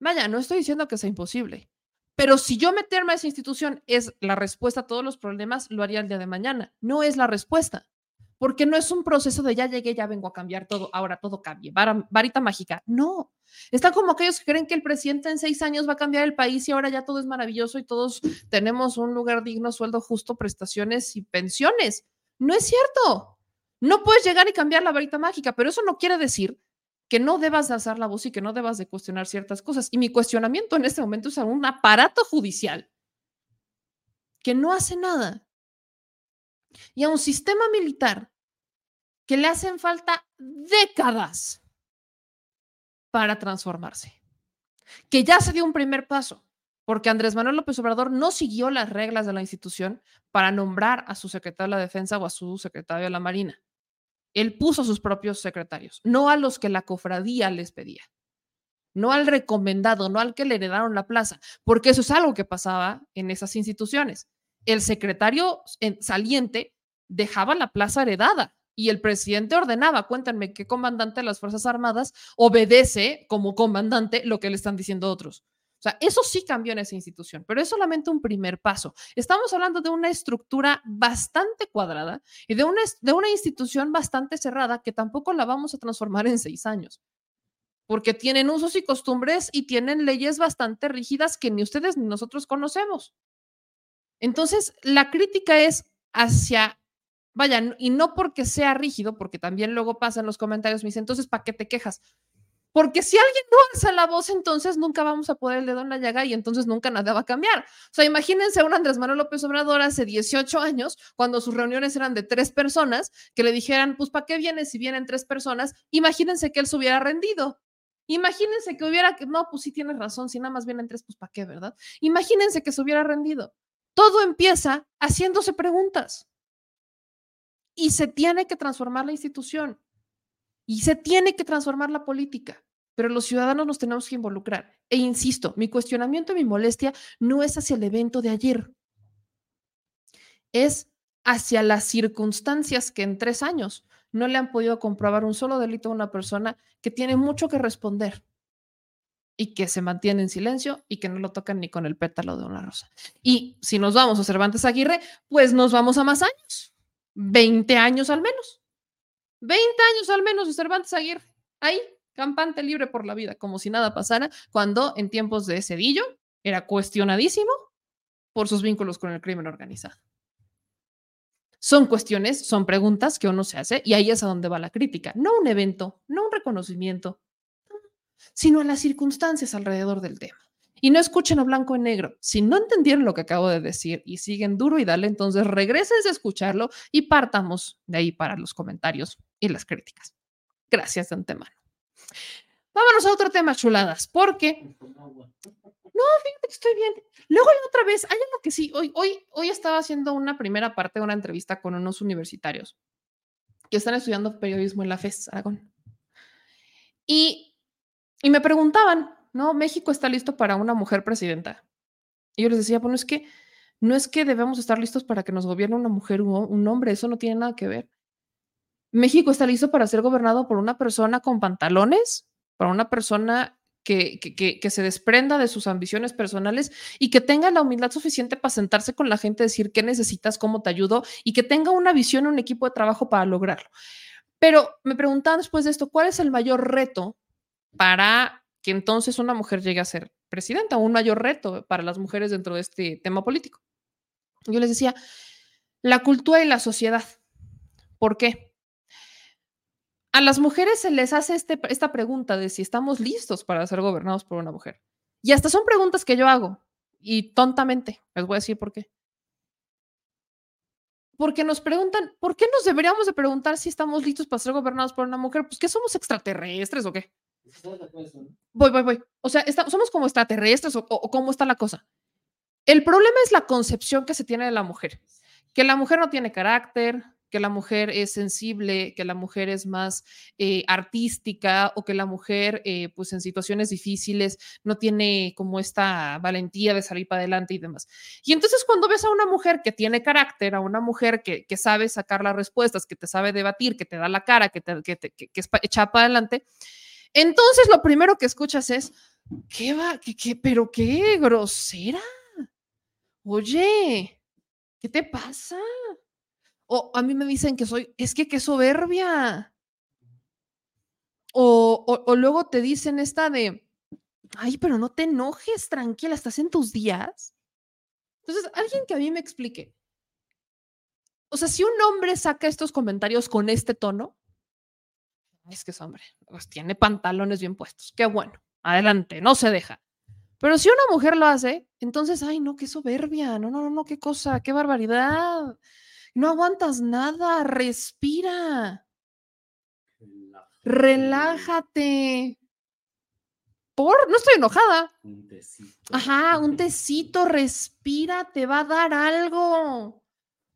Vaya, no estoy diciendo que sea imposible, pero si yo meterme a esa institución es la respuesta a todos los problemas, lo haría el día de mañana. No es la respuesta, porque no es un proceso de ya llegué, ya vengo a cambiar todo, ahora todo cambie, varita mágica. No, Están como aquellos que creen que el presidente en seis años va a cambiar el país y ahora ya todo es maravilloso y todos tenemos un lugar digno, sueldo justo, prestaciones y pensiones. No es cierto. No puedes llegar y cambiar la varita mágica, pero eso no quiere decir que no debas de alzar la voz y que no debas de cuestionar ciertas cosas. Y mi cuestionamiento en este momento es a un aparato judicial que no hace nada y a un sistema militar que le hacen falta décadas para transformarse, que ya se dio un primer paso, porque Andrés Manuel López Obrador no siguió las reglas de la institución para nombrar a su secretario de la Defensa o a su secretario de la Marina. Él puso a sus propios secretarios, no a los que la cofradía les pedía, no al recomendado, no al que le heredaron la plaza, porque eso es algo que pasaba en esas instituciones. El secretario saliente dejaba la plaza heredada y el presidente ordenaba, cuéntenme qué comandante de las Fuerzas Armadas obedece como comandante lo que le están diciendo otros. Sea, eso sí cambió en esa institución, pero es solamente un primer paso. Estamos hablando de una estructura bastante cuadrada y de una, de una institución bastante cerrada que tampoco la vamos a transformar en seis años, porque tienen usos y costumbres y tienen leyes bastante rígidas que ni ustedes ni nosotros conocemos. Entonces, la crítica es hacia, vaya, y no porque sea rígido, porque también luego pasan los comentarios, me dicen, entonces, ¿para qué te quejas? Porque si alguien no alza la voz, entonces nunca vamos a poder el dedo en la llaga y entonces nunca nada va a cambiar. O sea, imagínense a un Andrés Manuel López Obrador hace 18 años, cuando sus reuniones eran de tres personas, que le dijeran, pues, ¿para qué vienes si vienen tres personas? Imagínense que él se hubiera rendido. Imagínense que hubiera, no, pues sí tienes razón, si nada más vienen tres, pues ¿para qué, verdad? Imagínense que se hubiera rendido. Todo empieza haciéndose preguntas. Y se tiene que transformar la institución. Y se tiene que transformar la política pero los ciudadanos nos tenemos que involucrar. E insisto, mi cuestionamiento y mi molestia no es hacia el evento de ayer, es hacia las circunstancias que en tres años no le han podido comprobar un solo delito a una persona que tiene mucho que responder y que se mantiene en silencio y que no lo tocan ni con el pétalo de una rosa. Y si nos vamos a Cervantes Aguirre, pues nos vamos a más años, 20 años al menos. 20 años al menos de Cervantes Aguirre. Ahí, campante libre por la vida, como si nada pasara, cuando en tiempos de Cedillo era cuestionadísimo por sus vínculos con el crimen organizado. Son cuestiones, son preguntas que uno se hace y ahí es a donde va la crítica, no un evento, no un reconocimiento, sino a las circunstancias alrededor del tema. Y no escuchen a blanco y negro. Si no entendieron lo que acabo de decir y siguen duro y dale, entonces regresen a escucharlo y partamos de ahí para los comentarios y las críticas. Gracias de antemano. Vámonos a otro tema, chuladas, porque... No, fíjate que estoy bien. Luego la otra vez, hay algo que sí, hoy, hoy, hoy estaba haciendo una primera parte de una entrevista con unos universitarios que están estudiando periodismo en la FES Aragón. Y, y me preguntaban, ¿no? México está listo para una mujer presidenta. Y yo les decía, bueno, es que no es que debemos estar listos para que nos gobierne una mujer o un hombre, eso no tiene nada que ver. México está listo para ser gobernado por una persona con pantalones, para una persona que, que, se desprenda de sus ambiciones personales y que tenga la humildad suficiente para sentarse con la gente, decir qué necesitas, cómo te ayudo y que tenga una visión, un equipo de trabajo para lograrlo. Pero me preguntaban después de esto, ¿cuál es el mayor reto para que entonces una mujer llegue a ser presidenta un mayor reto para las mujeres dentro de este tema político? Yo les decía, la cultura y la sociedad. ¿Por qué? a las mujeres se les hace este, esta pregunta de si estamos listos para ser gobernados por una mujer. Y hasta son preguntas que yo hago, y tontamente, les voy a decir por qué. Porque nos preguntan, ¿por qué nos deberíamos de preguntar si estamos listos para ser gobernados por una mujer? Pues que somos extraterrestres o qué. Voy, voy, voy. O sea, somos como extraterrestres o, o cómo está la cosa. El problema es la concepción que se tiene de la mujer, que la mujer no tiene carácter, que la mujer es sensible, que la mujer es más eh, artística o que la mujer, eh, pues en situaciones difíciles, no tiene como esta valentía de salir para adelante y demás. Y entonces cuando ves a una mujer que tiene carácter, a una mujer que, sabe sacar las respuestas, que te sabe debatir, que te da la cara, que, te, que, que, es echada para adelante, entonces lo primero que escuchas es, ¿qué va? ¿Qué, pero qué grosera. Oye, ¿qué te pasa? O a mí me dicen que soy, es que qué soberbia. O, o, o luego te dicen esta de, ay, pero no te enojes, tranquila, estás en tus días. Entonces, alguien que a mí me explique. O sea, si un hombre saca estos comentarios con este tono, es que es hombre, pues tiene pantalones bien puestos. Qué bueno, adelante, no se deja. Pero si una mujer lo hace, entonces, ay, no, qué soberbia, no, no, no, no, qué cosa, qué barbaridad. No aguantas nada, respira, relájate. Por, no estoy enojada. Un tecito. Ajá, un tecito, respira, te va a dar algo.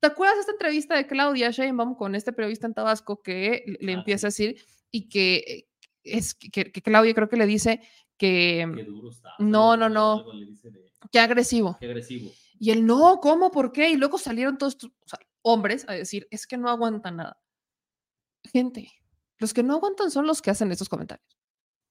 ¿Te acuerdas de esta entrevista de Claudia Sheinbaum con este periodista en Tabasco que le- Ah, empieza a decir y que eh, es que, que Claudia creo que le dice Qué que duro está. No, no, no. de- qué agresivo. Qué agresivo. Y él, no, ¿cómo? ¿Por qué? Y luego salieron todos estos, o sea, hombres a decir, es que no aguantan nada. Gente, los que no aguantan son los que hacen estos comentarios.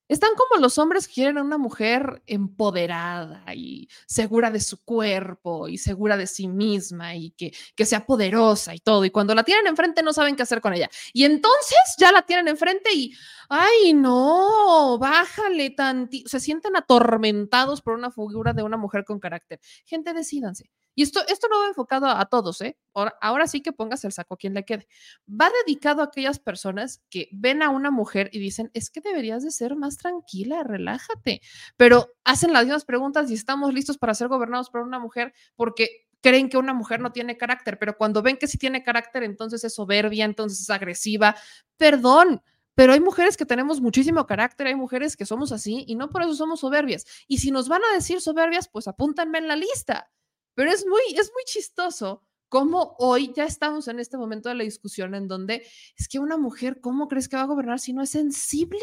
Están como los hombres que quieren a una mujer empoderada y segura de su cuerpo y segura de sí misma y que, que sea poderosa y todo. Y cuando la tienen enfrente no saben qué hacer con ella. Y entonces ya la tienen enfrente y, ay, no, bájale tantito. Se sienten atormentados por una figura de una mujer con carácter. Gente, decídanse. Y esto, esto no va enfocado a, todos, ¿eh? Ahora, ahora sí que pongas el saco a quien le quede. Va dedicado a aquellas personas que ven a una mujer y dicen, es que deberías de ser más tranquila, relájate. Pero hacen las mismas preguntas y estamos listos para ser gobernados por una mujer porque creen que una mujer no tiene carácter, pero cuando ven que sí tiene carácter, entonces es soberbia, entonces es agresiva. Perdón, pero hay mujeres que tenemos muchísimo carácter, hay mujeres que somos así y no por eso somos soberbias. Y si nos van a decir soberbias, pues apúntanme en la lista. Pero es muy, es muy chistoso cómo hoy ya estamos en este momento de la discusión en donde es que una mujer, ¿cómo crees que va a gobernar si no es sensible?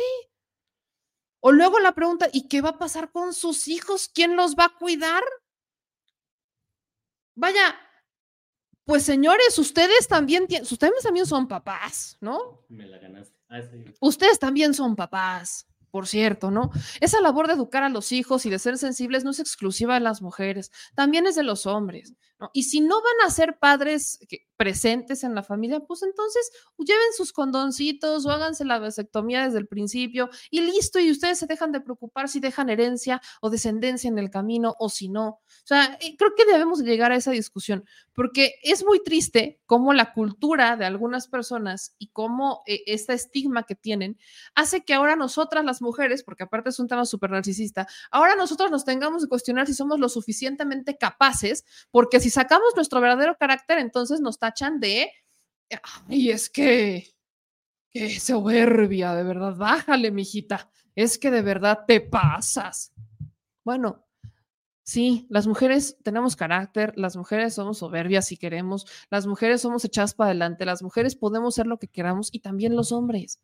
O luego la pregunta, ¿y qué va a pasar con sus hijos? ¿Quién los va a cuidar? Vaya, pues señores, ustedes también tienen, ustedes también son papás, ¿no? Me la ganaste. Ah, sí. Ustedes también son papás, por cierto, ¿no? Esa labor de educar a los hijos y de ser sensibles no es exclusiva de las mujeres, también es de los hombres, ¿no? Y si no van a ser padres presentes en la familia, pues entonces lleven sus condoncitos o háganse la vasectomía desde el principio y listo, y ustedes se dejan de preocupar si dejan herencia o descendencia en el camino o si no. O sea, eh, creo que debemos de llegar a esa discusión, porque es muy triste cómo la cultura de algunas personas y cómo este estigma que tienen hace que ahora nosotras las mujeres, porque aparte es un tema súper narcisista, ahora nosotros nos tengamos que cuestionar si somos lo suficientemente capaces, porque si sacamos nuestro verdadero carácter, entonces nos tachan de, y es que, qué soberbia, de verdad, bájale, mijita, es que de verdad te pasas. Bueno, Sí, las mujeres tenemos carácter, las mujeres somos soberbias si queremos, las mujeres somos echadas para adelante, las mujeres podemos ser lo que queramos y también los hombres.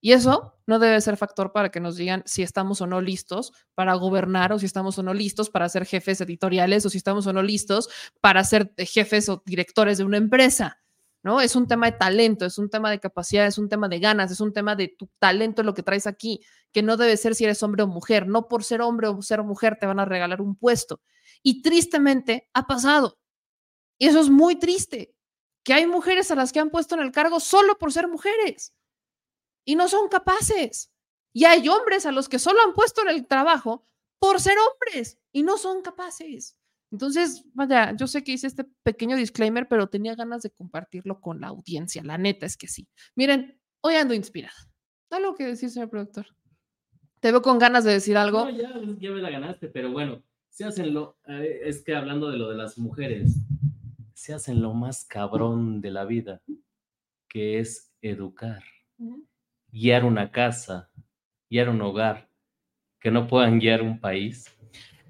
Y eso no debe ser factor para que nos digan si estamos o no listos para gobernar o si estamos o no listos para ser jefes editoriales o si estamos o no listos para ser eh, jefes o directores de una empresa. ¿No? Es un tema de talento, es un tema de capacidad, es un tema de ganas, es un tema de tu talento, lo que traes aquí, que no debe ser si eres hombre o mujer. No por ser hombre o ser mujer te van a regalar un puesto. Y tristemente ha pasado. Y eso es muy triste, que hay mujeres a las que han puesto en el cargo solo por ser mujeres y no son capaces. Y hay hombres a los que solo han puesto en el trabajo por ser hombres y no son capaces. Entonces, vaya, yo sé que hice este pequeño disclaimer, pero tenía ganas de compartirlo con la audiencia. La neta es que sí. Miren, hoy ando inspirada. ¿Algo que decir, señor productor? Te veo con ganas de decir algo. No, ya, ya me la ganaste, pero bueno, se hacen lo. eh, es que hablando de lo de las mujeres, se hacen lo más cabrón de la vida, que es educar, guiar una casa, guiar un hogar, que no puedan guiar un país.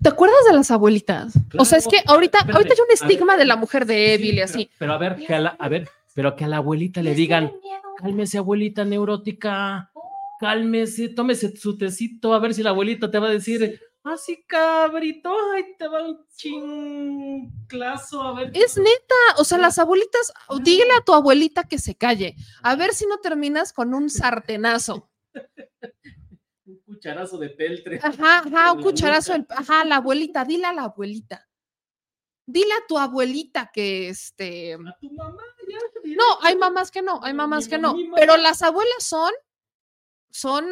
¿Te acuerdas de las abuelitas? o sea, es que ahorita, espérate, ahorita hay un ver, estigma de la mujer Sí, débil y pero- así. Pero a ver, que a, la- a ver, pero que a la abuelita le digan, cálmese abuelita neurótica, cálmese, tómese su tecito, a ver si la abuelita te va a decir, así cabrito, ay, te va un chinclazo, a ver. Es neta, o sea, las abuelitas, dígale a tu abuelita que se calle, a ver si no terminas con un sartenazo. Un cucharazo de peltre. Ajá, ajá, un cucharazo, del- ajá, la abuelita, dile a la abuelita. Dile a tu abuelita que este. A tu mamá, ya. No, hay mamás que no, hay mamás que no, pero las abuelas son son,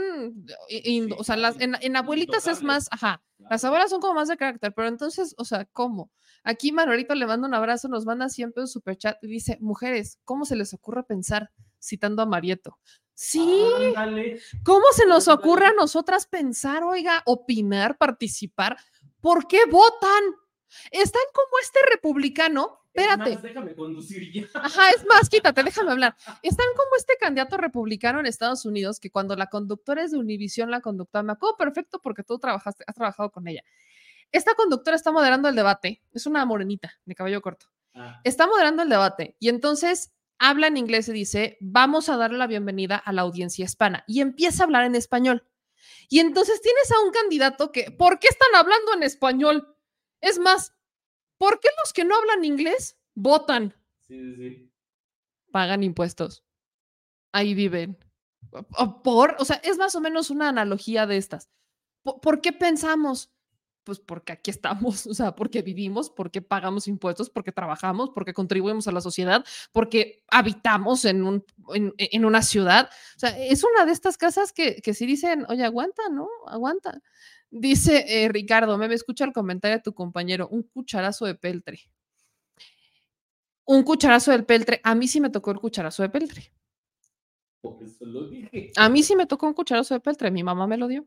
o sea, las, en, abuelitas es más, ajá, las abuelas son como más de carácter, pero entonces, o sea, ¿cómo? Aquí Manuelito le manda un abrazo, nos manda siempre un super chat y dice, mujeres, ¿cómo se les ocurre pensar? Citando a Marieto. Sí, ¿cómo se nos ocurre a nosotras pensar, oiga, opinar, participar? ¿Por qué votan? Están como este republicano espérate. déjame conducir ya. Ajá, es más, quítate, déjame hablar. Están como este candidato republicano en Estados Unidos que cuando la conductora es de Univisión, la conductora, me acuerdo perfecto porque tú trabajaste, has trabajado con ella. Esta conductora está moderando el debate, es una morenita de cabello corto. Ah. Está moderando el debate y entonces habla en inglés y dice, vamos a darle la bienvenida a la audiencia hispana y empieza a hablar en español. Y entonces tienes a un candidato que, ¿por qué están hablando en español? Es más, ¿Por qué los que no hablan inglés votan? Sí, sí, sí. Pagan impuestos. Ahí viven. Por, o sea, es más o menos una analogía de estas. ¿Por, qué pensamos? Pues porque aquí estamos, o sea, porque vivimos, porque pagamos impuestos, porque trabajamos, porque contribuimos a la sociedad, porque habitamos en, un, en, una ciudad. O sea, es una de estas casas que, que sí dicen, oye, aguanta, ¿no? Aguanta. Dice eh, Ricardo, me escucha el comentario de tu compañero, un cucharazo de peltre. Un cucharazo del peltre. A mí sí me tocó el cucharazo de peltre. Por eso lo dije. A mí sí me tocó un cucharazo de peltre, mi mamá me lo dio.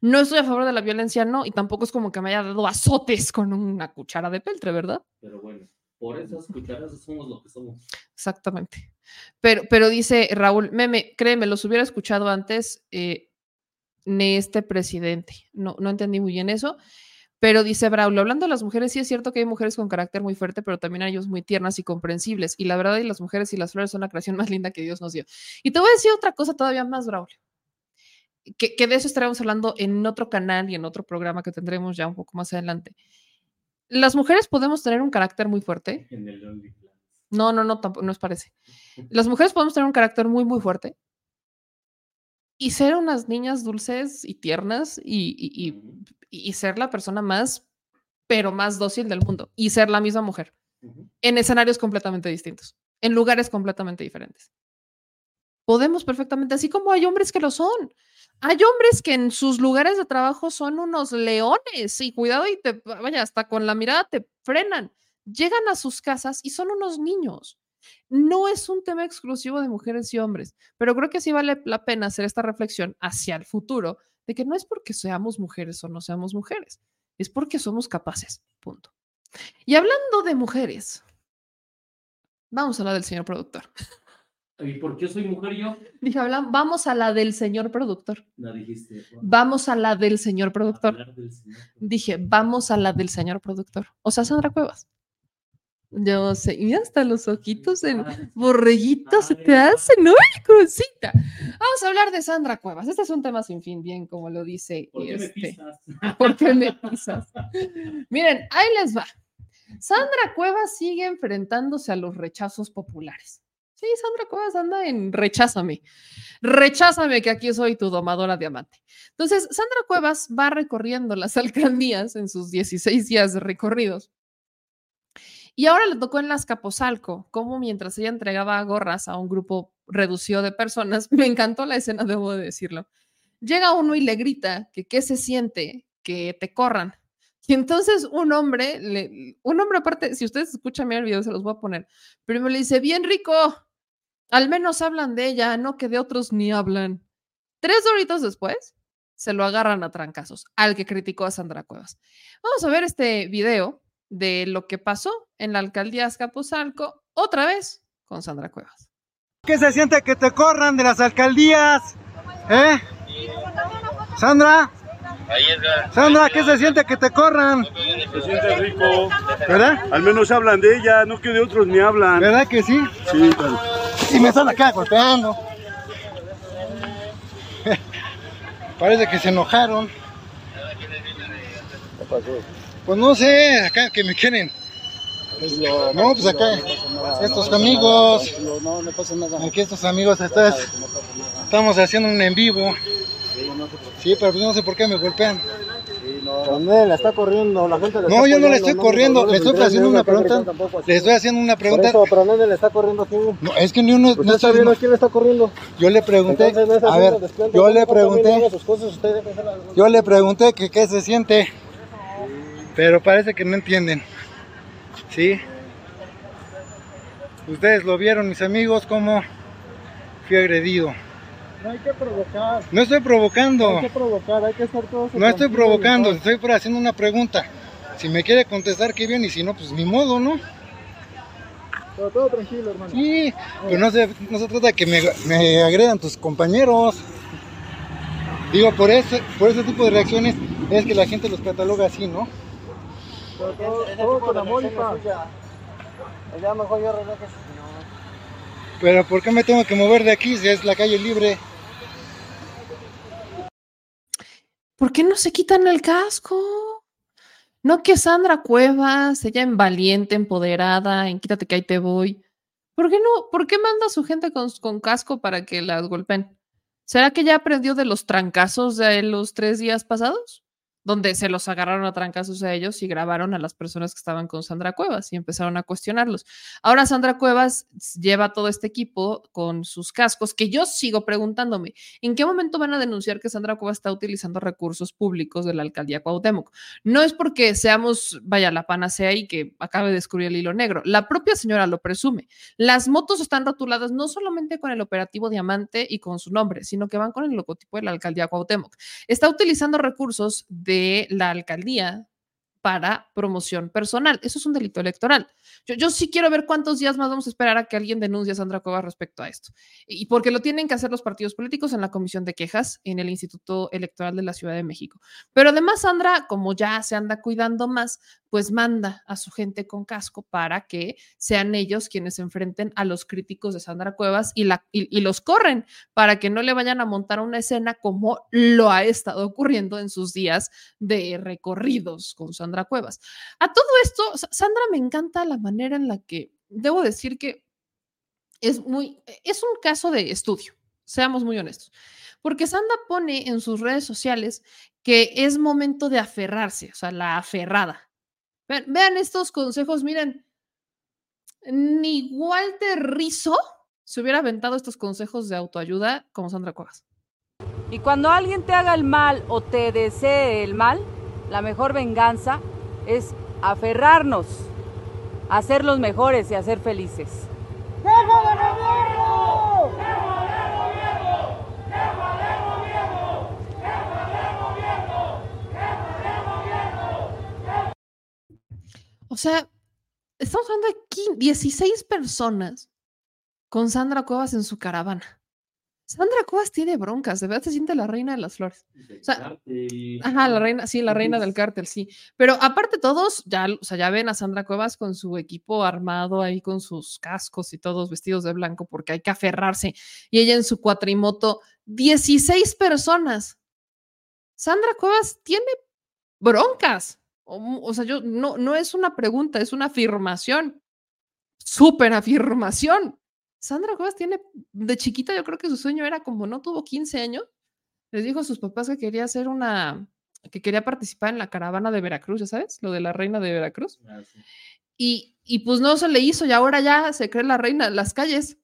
No estoy a favor de la violencia, no, y tampoco es como que me haya dado azotes con una cuchara de peltre, ¿verdad? Pero bueno, por esas cucharas somos lo que somos. Exactamente. Pero, pero dice Raúl, meme, créeme, los hubiera escuchado antes, eh, ni este presidente. No, no entendí muy bien eso. Pero dice Braulio, hablando de las mujeres, sí es cierto que hay mujeres con carácter muy fuerte, pero también hay ellos muy tiernas y comprensibles. Y la verdad, y las mujeres y las flores son la creación más linda que Dios nos dio. Y te voy a decir otra cosa todavía más, Braulio, que, que de eso estaremos hablando en otro canal y en otro programa que tendremos ya un poco más adelante. Las mujeres podemos tener un carácter muy fuerte. no, no, no, tampoco, no os parece. Las mujeres podemos tener un carácter muy, muy fuerte, y ser unas niñas dulces y tiernas y, y, ser la persona más, pero más dócil del mundo y ser la misma mujer en escenarios completamente distintos, en lugares completamente diferentes. Podemos perfectamente, así como hay hombres que lo son. Hay hombres que en sus lugares de trabajo son unos leones y cuidado y te, vaya, hasta con la mirada te frenan. Llegan a sus casas y son unos niños no es un tema exclusivo de mujeres y hombres, pero creo que sí vale la pena hacer esta reflexión hacia el futuro de que no es porque seamos mujeres o no seamos mujeres, es porque somos capaces, punto. Y hablando de mujeres, vamos a la del señor productor. ¿Y por qué soy mujer yo? Dije, vamos a la del señor productor. La dijiste. Vamos a la del señor productor. Dije, vamos a la del señor productor. O sea, Sandra Cuevas. Yo sé, y hasta los ojitos en borreguitos se te hacen, ¡ay, cosita! Vamos a hablar de Sandra Cuevas. Este es un tema sin fin, bien como lo dice. ¿Por qué me este, pisas? ¿Por qué me pisas? Miren, ahí les va. Sandra Cuevas sigue enfrentándose a los rechazos populares. Sí, Sandra Cuevas anda en recházame. Recházame que aquí soy tu domadora diamante. Entonces, Sandra Cuevas va recorriendo las alcaldías en sus 16 días de recorridos y ahora le tocó en las Capozalco, como mientras ella entregaba gorras a un grupo reducido de personas, me encantó la escena, debo de decirlo. Llega uno y le grita que qué se siente que te corran. Y entonces un hombre, le, un hombre aparte, si ustedes escuchan bien el video, se los voy a poner, pero le dice, bien rico, al menos hablan de ella, no que de otros ni hablan. Tres horitos después, se lo agarran a trancazos al que criticó a Sandra Cuevas. Vamos a ver este video de lo que pasó en la alcaldía Azcapotzalco, otra vez con Sandra Cuevas. ¿Qué se siente que te corran de las alcaldías? ¿Eh? Sandra. Sandra, ¿qué se siente que te corran? Se siente rico. ¿Verdad? Al menos hablan de ella, no que de otros ni hablan. ¿Verdad que sí? Sí, claro. Y me están acá golpeando. Parece que se enojaron. ¿Qué pasó? Pues no sé, acá que me quieren. Pues no, pues acá, estos amigos, aquí estos amigos, estás, estamos haciendo un en vivo. Sí, pero pues no sé por qué me golpean. ¿Dónde la está corriendo? La gente no, yo no le estoy corriendo, le estoy haciendo una pregunta. Le estoy haciendo una pregunta. pero ¿dónde le está corriendo aquí? No, es que ni uno. no está viendo quién le está corriendo? Yo le pregunté. a ver, yo le pregunté. Yo le pregunté que qué se siente. Pero parece que no entienden. ¿Sí? Ustedes lo vieron, mis amigos, cómo fui agredido. No hay que provocar. No estoy provocando. No hay que provocar, hay que hacer todo No estoy provocando, estoy haciendo una pregunta. Si me quiere contestar, qué bien, y si no, pues ni modo, ¿no? Pero todo tranquilo, hermano. Sí, pero no se, no se trata de que me, me agredan tus compañeros. Digo, por ese, por ese tipo de reacciones es que la gente los cataloga así, ¿no? Pero todo, todo con amor y paz. Ya mejor yo Pero ¿por qué me tengo que mover de aquí si es la calle libre? ¿Por qué no se quitan el casco? No que Sandra Cuevas, ella en valiente, empoderada, en quítate que ahí te voy. ¿Por qué no? ¿Por qué manda a su gente con, con casco para que las golpeen? ¿Será que ya aprendió de los trancazos de los tres días pasados? Donde se los agarraron a trancazos a ellos y grabaron a las personas que estaban con Sandra Cuevas y empezaron a cuestionarlos. Ahora Sandra Cuevas lleva todo este equipo con sus cascos, que yo sigo preguntándome, ¿en qué momento van a denunciar que Sandra Cuevas está utilizando recursos públicos de la alcaldía Cuauhtémoc? No es porque seamos, vaya, la panacea y que acabe de descubrir el hilo negro. La propia señora lo presume. Las motos están rotuladas no solamente con el operativo Diamante y con su nombre, sino que van con el logotipo de la alcaldía Cuauhtémoc. Está utilizando recursos de de la alcaldía para promoción personal. Eso es un delito electoral. Yo, sí quiero ver cuántos días más vamos a esperar a que alguien denuncie a Sandra Cuevas respecto a esto. Y porque lo tienen que hacer los partidos políticos en la comisión de quejas en el Instituto Electoral de la Ciudad de México. Pero además, Sandra, como ya se anda cuidando más, pues manda a su gente con casco para que sean ellos quienes se enfrenten a los críticos de Sandra Cuevas y, la, y, los corren para que no le vayan a montar una escena como lo ha estado ocurriendo en sus días de recorridos con Sandra Cuevas. A todo esto, Sandra me encanta la manera en la que, debo decir que es muy, es un caso de estudio, seamos muy honestos, porque Sandra pone en sus redes sociales que es momento de aferrarse, o sea, la aferrada Vean, estos consejos, miren, ni Walter Rizzo se hubiera aventado estos consejos de autoayuda como Sandra Cuevas. Y cuando alguien te haga el mal o te desee el mal, la mejor venganza es aferrarnos a ser los mejores y a ser felices. O sea, estamos hablando de 16 personas con Sandra Cuevas en su caravana. Sandra Cuevas tiene broncas, de verdad se siente la reina de las flores. ajá, la reina, sí, la reina del cártel, sí. Pero aparte todos, ya, o sea, ya ven a Sandra Cuevas con su equipo armado ahí con sus cascos y todos vestidos de blanco porque hay que aferrarse. Y ella en su cuatrimoto, 16 personas. Sandra Cuevas tiene broncas. O, sea, yo no, no es una pregunta, es una afirmación. Súper afirmación. Sandra Cuevas tiene, de chiquita yo creo que su sueño era como no tuvo 15 años, les dijo a sus papás que quería hacer una, que quería participar en la caravana de Veracruz, ¿ya sabes? Lo de la reina de Veracruz. Ah, y, y pues no se le hizo y ahora ya se cree la reina de las calles,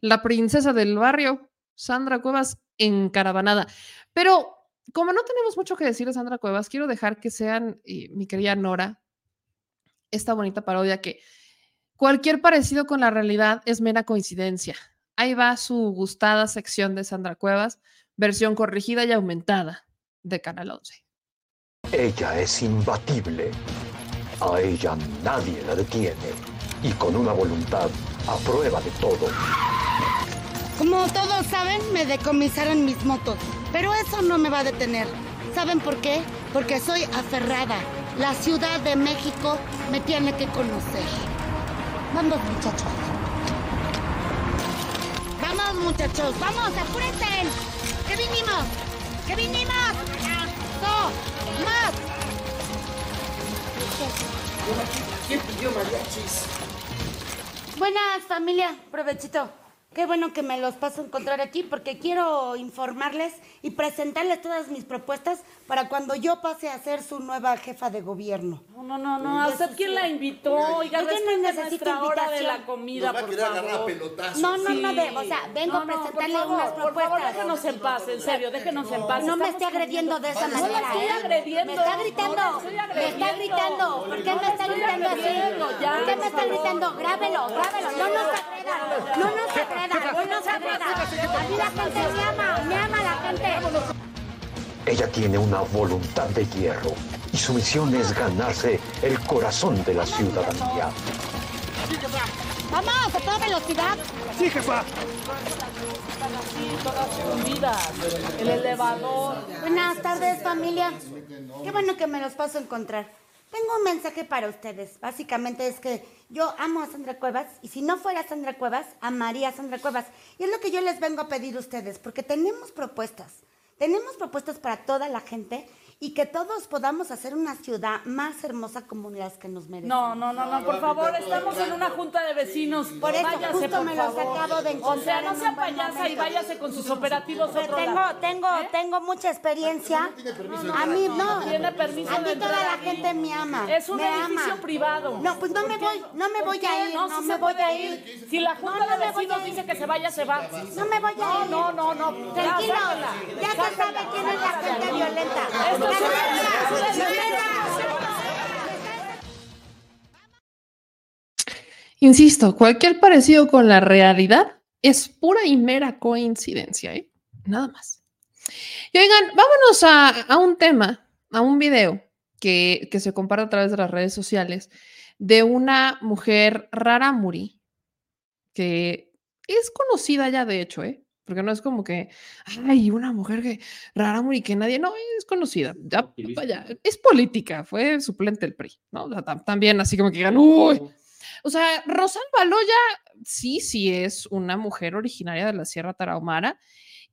la princesa del barrio, Sandra Cuevas encaravanada. Pero como no tenemos mucho que decir de Sandra Cuevas, quiero dejar que sean, eh, mi querida Nora, esta bonita parodia que cualquier parecido con la realidad es mera coincidencia. Ahí va su gustada sección de Sandra Cuevas, versión corregida y aumentada de Canal 11. Ella es imbatible. A ella nadie la detiene. Y con una voluntad a prueba de todo. Como todos saben, me decomisaron mis motos. Pero eso no me va a detener. ¿Saben por qué? Porque soy aferrada. La Ciudad de México me tiene que conocer. Vamos, muchachos. Vamos, muchachos. Vamos, apúrense. ¿Qué vinimos? ¿Qué vinimos? ¡No! ¡Más! ¿Quién pidió mariachis? Buenas, familia. Provechito. Qué bueno que me los paso a encontrar aquí porque quiero informarles y presentarles todas mis propuestas para cuando yo pase a ser su nueva jefa de gobierno. No, no, no, no. ¿A usted quién la invitó? Oiga, Yo no necesito hora de la comida, por favor. No, no, no, Sí. o sea, vengo a No, presentarle favor, unas Por favor, propuestas. déjenos en paz, en serio, déjenos en paz. No me esté agrediendo de esa No la manera. estoy ¿eh? agrediendo. Me está gritando. Me está agrediendo. gritando. ¿Por qué me está gritando así? ¿Por qué me está gritando? Grábelo, grábelo. No nos agreda. No nos agreda. No nos agreda. A mí la gente me ama. Me ama la gente. Ella tiene una voluntad de hierro y su misión es ganarse el corazón de la ciudadanía. Vamos, a toda velocidad. Sí, jefa. Están así, todas. El elevador. Buenas tardes, familia. Qué bueno que me los paso a encontrar. Tengo un mensaje para ustedes. Básicamente es que yo amo a Sandra Cuevas y si no fuera Sandra Cuevas, amaría a Sandra Cuevas. Y es lo que yo les vengo a pedir a ustedes, porque tenemos propuestas. Tenemos propuestas para toda la gente y que todos podamos hacer una ciudad más hermosa como las que nos No, merecemos. no, no, no, por favor, estamos en una junta de vecinos. Por eso, váyase, justo por me los favor. acabo de O encontrar sea, no en sea payasa y váyase con sus operativos otro Tengo, lado. tengo, tengo mucha experiencia. A mí no. Tiene permiso A de mí toda la gente me ama. Es un me edificio ama. privado. No, pues no me ¿Por voy, no me ¿Por voy a ir, No, no me voy a ir. Si la No, junta no de vecinos dice que se vaya, se va. No me voy a No, ir. no, no, no. Tranquilo, ya se sabe quién es la gente violenta. Insisto, cualquier parecido con la realidad es pura y mera coincidencia, ¿eh? Nada más. Y oigan, vámonos a, un tema, a un video que, que se comparte a través de las redes sociales de una mujer rarámuri que es conocida ya, de hecho, ¿eh? Porque no es como que, ay, una mujer que rarámuri que nadie, no, es conocida. Ya, vaya, es política, fue suplente del PRI, ¿no? O sea, tam- también así como que digan, uy, o sea, Rosalba Loya sí, sí es una mujer originaria de la Sierra Tarahumara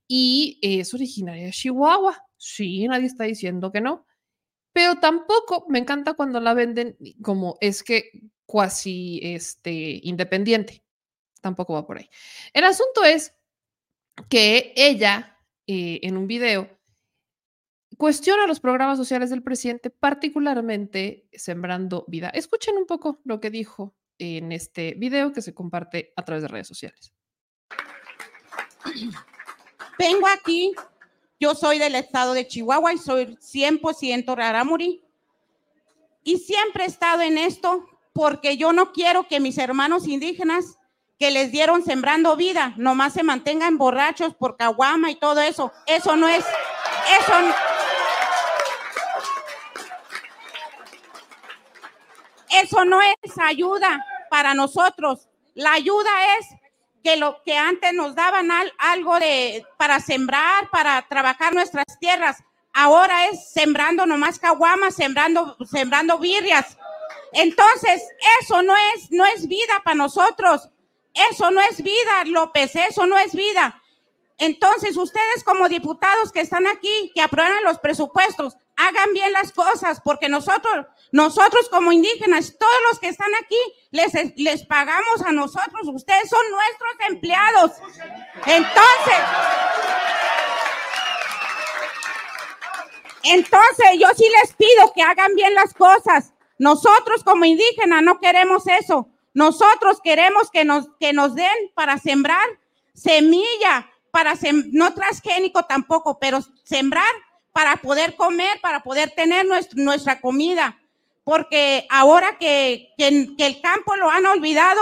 y es originaria de Chihuahua. Sí, nadie está diciendo que no. Pero tampoco me encanta cuando la venden como es que cuasi este, independiente. Tampoco va por ahí. El asunto es que ella, eh, en un video, cuestiona los programas sociales del presidente, particularmente Sembrando Vida. Escuchen un poco lo que dijo en este video que se comparte a través de redes sociales. Vengo aquí, yo soy del estado de Chihuahua y soy 100% rarámuri. Y siempre he estado en esto porque yo no quiero que mis hermanos indígenas que les dieron sembrando vida, nomás se mantengan borrachos por caguama y todo eso. Eso no es, eso no- Eso no es ayuda para nosotros. La ayuda es que lo que antes nos daban al- algo de para sembrar, para trabajar nuestras tierras, ahora es sembrando nomás caguamas, sembrando, sembrando birrias. Entonces, eso no es, no es vida para nosotros. Eso no es vida, López, eso no es vida. Entonces, ustedes como diputados que están aquí, que aprueban los presupuestos, hagan bien las cosas, porque nosotros, nosotros como indígenas, todos los que están aquí, les, les pagamos a nosotros, ustedes son nuestros empleados. Entonces, entonces yo sí les pido que hagan bien las cosas. Nosotros como indígenas no queremos eso. Nosotros queremos que nos, que nos den para sembrar semilla, para sem- no transgénico tampoco, pero sembrar para poder comer, para poder tener nuestra, comida. Porque ahora que, que, que el campo lo han olvidado,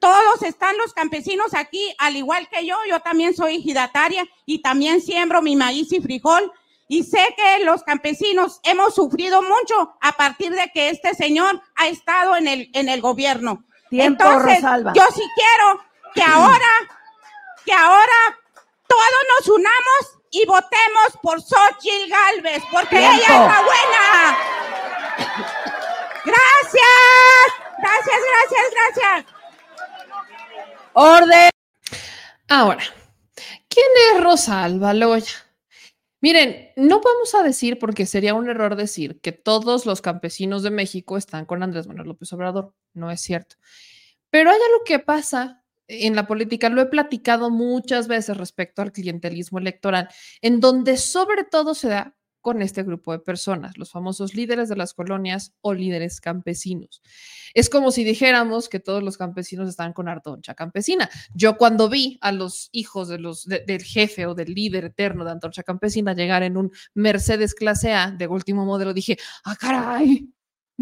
todos están los campesinos aquí, al igual que yo, yo también soy ejidataria y también siembro mi maíz y frijol. Y sé que los campesinos hemos sufrido mucho a partir de que este señor ha estado en el, en el gobierno. Tiempo, Entonces, Rosalba. yo sí quiero que ahora, que ahora todos nos unamos y votemos por Xochitl Galvez, porque Tiempo. ella es la buena. Gracias, gracias, gracias, gracias. Orden. Ahora, ¿quién es Rosalba Loya? Miren, no vamos a decir, porque sería un error decir que todos los campesinos de México están con Andrés Manuel López Obrador. No es cierto. Pero hay algo que pasa en la política, lo he platicado muchas veces respecto al clientelismo electoral, en donde sobre todo se da con este grupo de personas, los famosos líderes de las colonias o líderes campesinos. Es como si dijéramos que todos los campesinos están con Antorcha Campesina. Yo cuando vi a los hijos del jefe o del líder eterno de Antorcha Campesina llegar en un Mercedes clase A de último modelo, dije, ah, caray,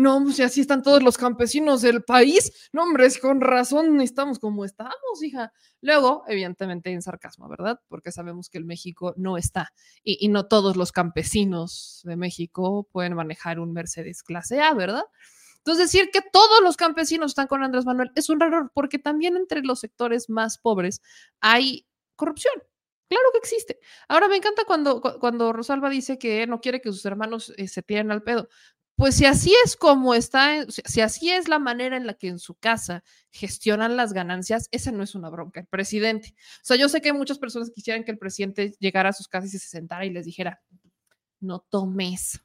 no, pues así están todos los campesinos del país. No, hombre, es con razón estamos como estamos, hija. Luego, evidentemente, en sarcasmo, ¿verdad? Porque sabemos que el México no está y, y, no todos los campesinos de México pueden manejar un Mercedes clase A, ¿verdad? Entonces, decir que todos los campesinos están con Andrés Manuel es un error, porque también entre los sectores más pobres hay corrupción. Claro que existe. Ahora me encanta cuando, cuando Rosalba dice que no quiere que sus hermanos eh, se tiren al pedo. Pues si así es como está, si así es la manera en la que en su casa gestionan las ganancias, esa no es una bronca, el presidente. O sea, yo sé que muchas personas quisieran que el presidente llegara a sus casas y se sentara y les dijera, no tomes,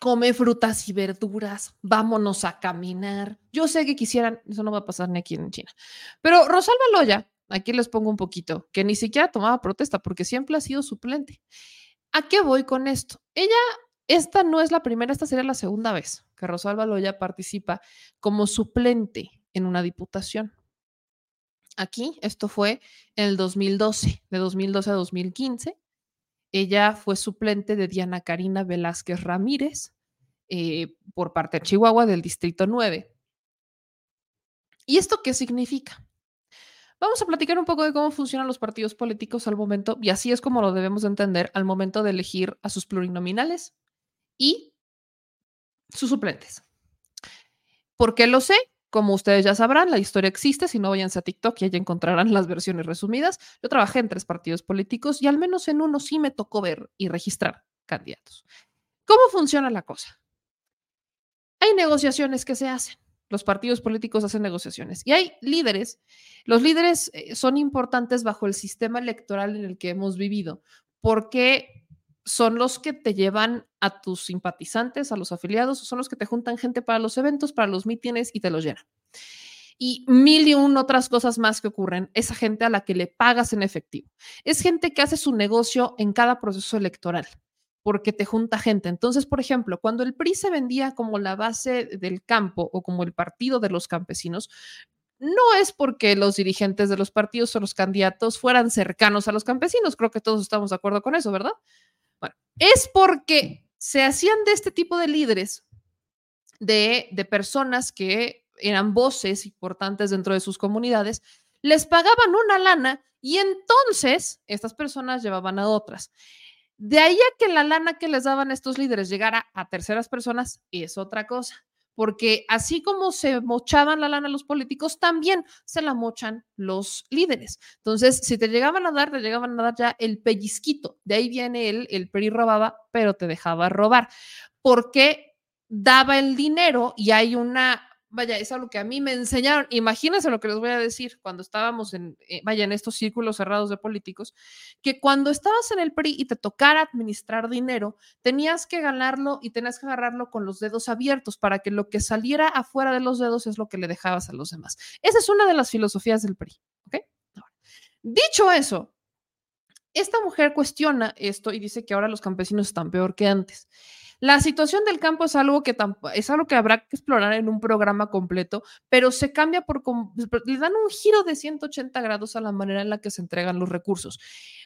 come frutas y verduras, vámonos a caminar. Yo sé que quisieran, eso no va a pasar ni aquí en China. Pero Rosalba Loya, aquí les pongo un poquito, que ni siquiera tomaba protesta porque siempre ha sido suplente. ¿A qué voy con esto? Ella, esta no es la primera, esta sería la segunda vez que Rosalba Loya participa como suplente en una diputación. Aquí, esto fue en el 2012, de 2012 a 2015. Ella fue suplente de Diana Karina Velázquez Ramírez eh, por parte de Chihuahua del Distrito 9. ¿Y esto qué significa? Vamos a platicar un poco de cómo funcionan los partidos políticos al momento, y así es como lo debemos entender al momento de elegir a sus plurinominales y sus suplentes. ¿Por qué lo sé? Como ustedes ya sabrán, la historia existe. Si no, váyanse a TikTok y ahí encontrarán las versiones resumidas. Yo trabajé en tres partidos políticos y al menos en uno sí me tocó ver y registrar candidatos. ¿Cómo funciona la cosa? Hay negociaciones que se hacen los partidos políticos hacen negociaciones y hay líderes. Los líderes eh, son importantes bajo el sistema electoral en el que hemos vivido porque son los que te llevan a tus simpatizantes, a los afiliados, son los que te juntan gente para los eventos, para los mítines y te los llenan. Y mil y un otras cosas más que ocurren, esa gente a la que le pagas en efectivo. Es gente que hace su negocio en cada proceso electoral porque te junta gente. Entonces, por ejemplo, cuando el PRI se vendía como la base del campo o como el partido de los campesinos, no es porque los dirigentes de los partidos o los candidatos fueran cercanos a los campesinos, creo que todos estamos de acuerdo con eso, ¿verdad? Bueno, es porque se hacían de este tipo de líderes, de, de personas que eran voces importantes dentro de sus comunidades, les pagaban una lana y entonces estas personas llevaban a otras. De ahí a que la lana que les daban estos líderes llegara a terceras personas es otra cosa, porque así como se mochaban la lana los políticos, también se la mochan los líderes. Entonces, si te llegaban a dar, te llegaban a dar ya el pellizquito. De ahí viene el, el PRI robaba, pero te dejaba robar, porque daba el dinero y hay una vaya, es algo que a mí me enseñaron. Imagínense lo que les voy a decir cuando estábamos en, eh, vaya, en estos círculos cerrados de políticos, que cuando estabas en el PRI y te tocara administrar dinero, tenías que ganarlo y tenías que agarrarlo con los dedos abiertos para que lo que saliera afuera de los dedos es lo que le dejabas a los demás. Esa es una de las filosofías del PRI, ¿ok? dicho eso, esta mujer cuestiona esto y dice que ahora los campesinos están peor que antes. La situación del campo es algo que es algo que habrá que explorar en un programa completo, pero se cambia por le dan un giro de 180 grados a la manera en la que se entregan los recursos.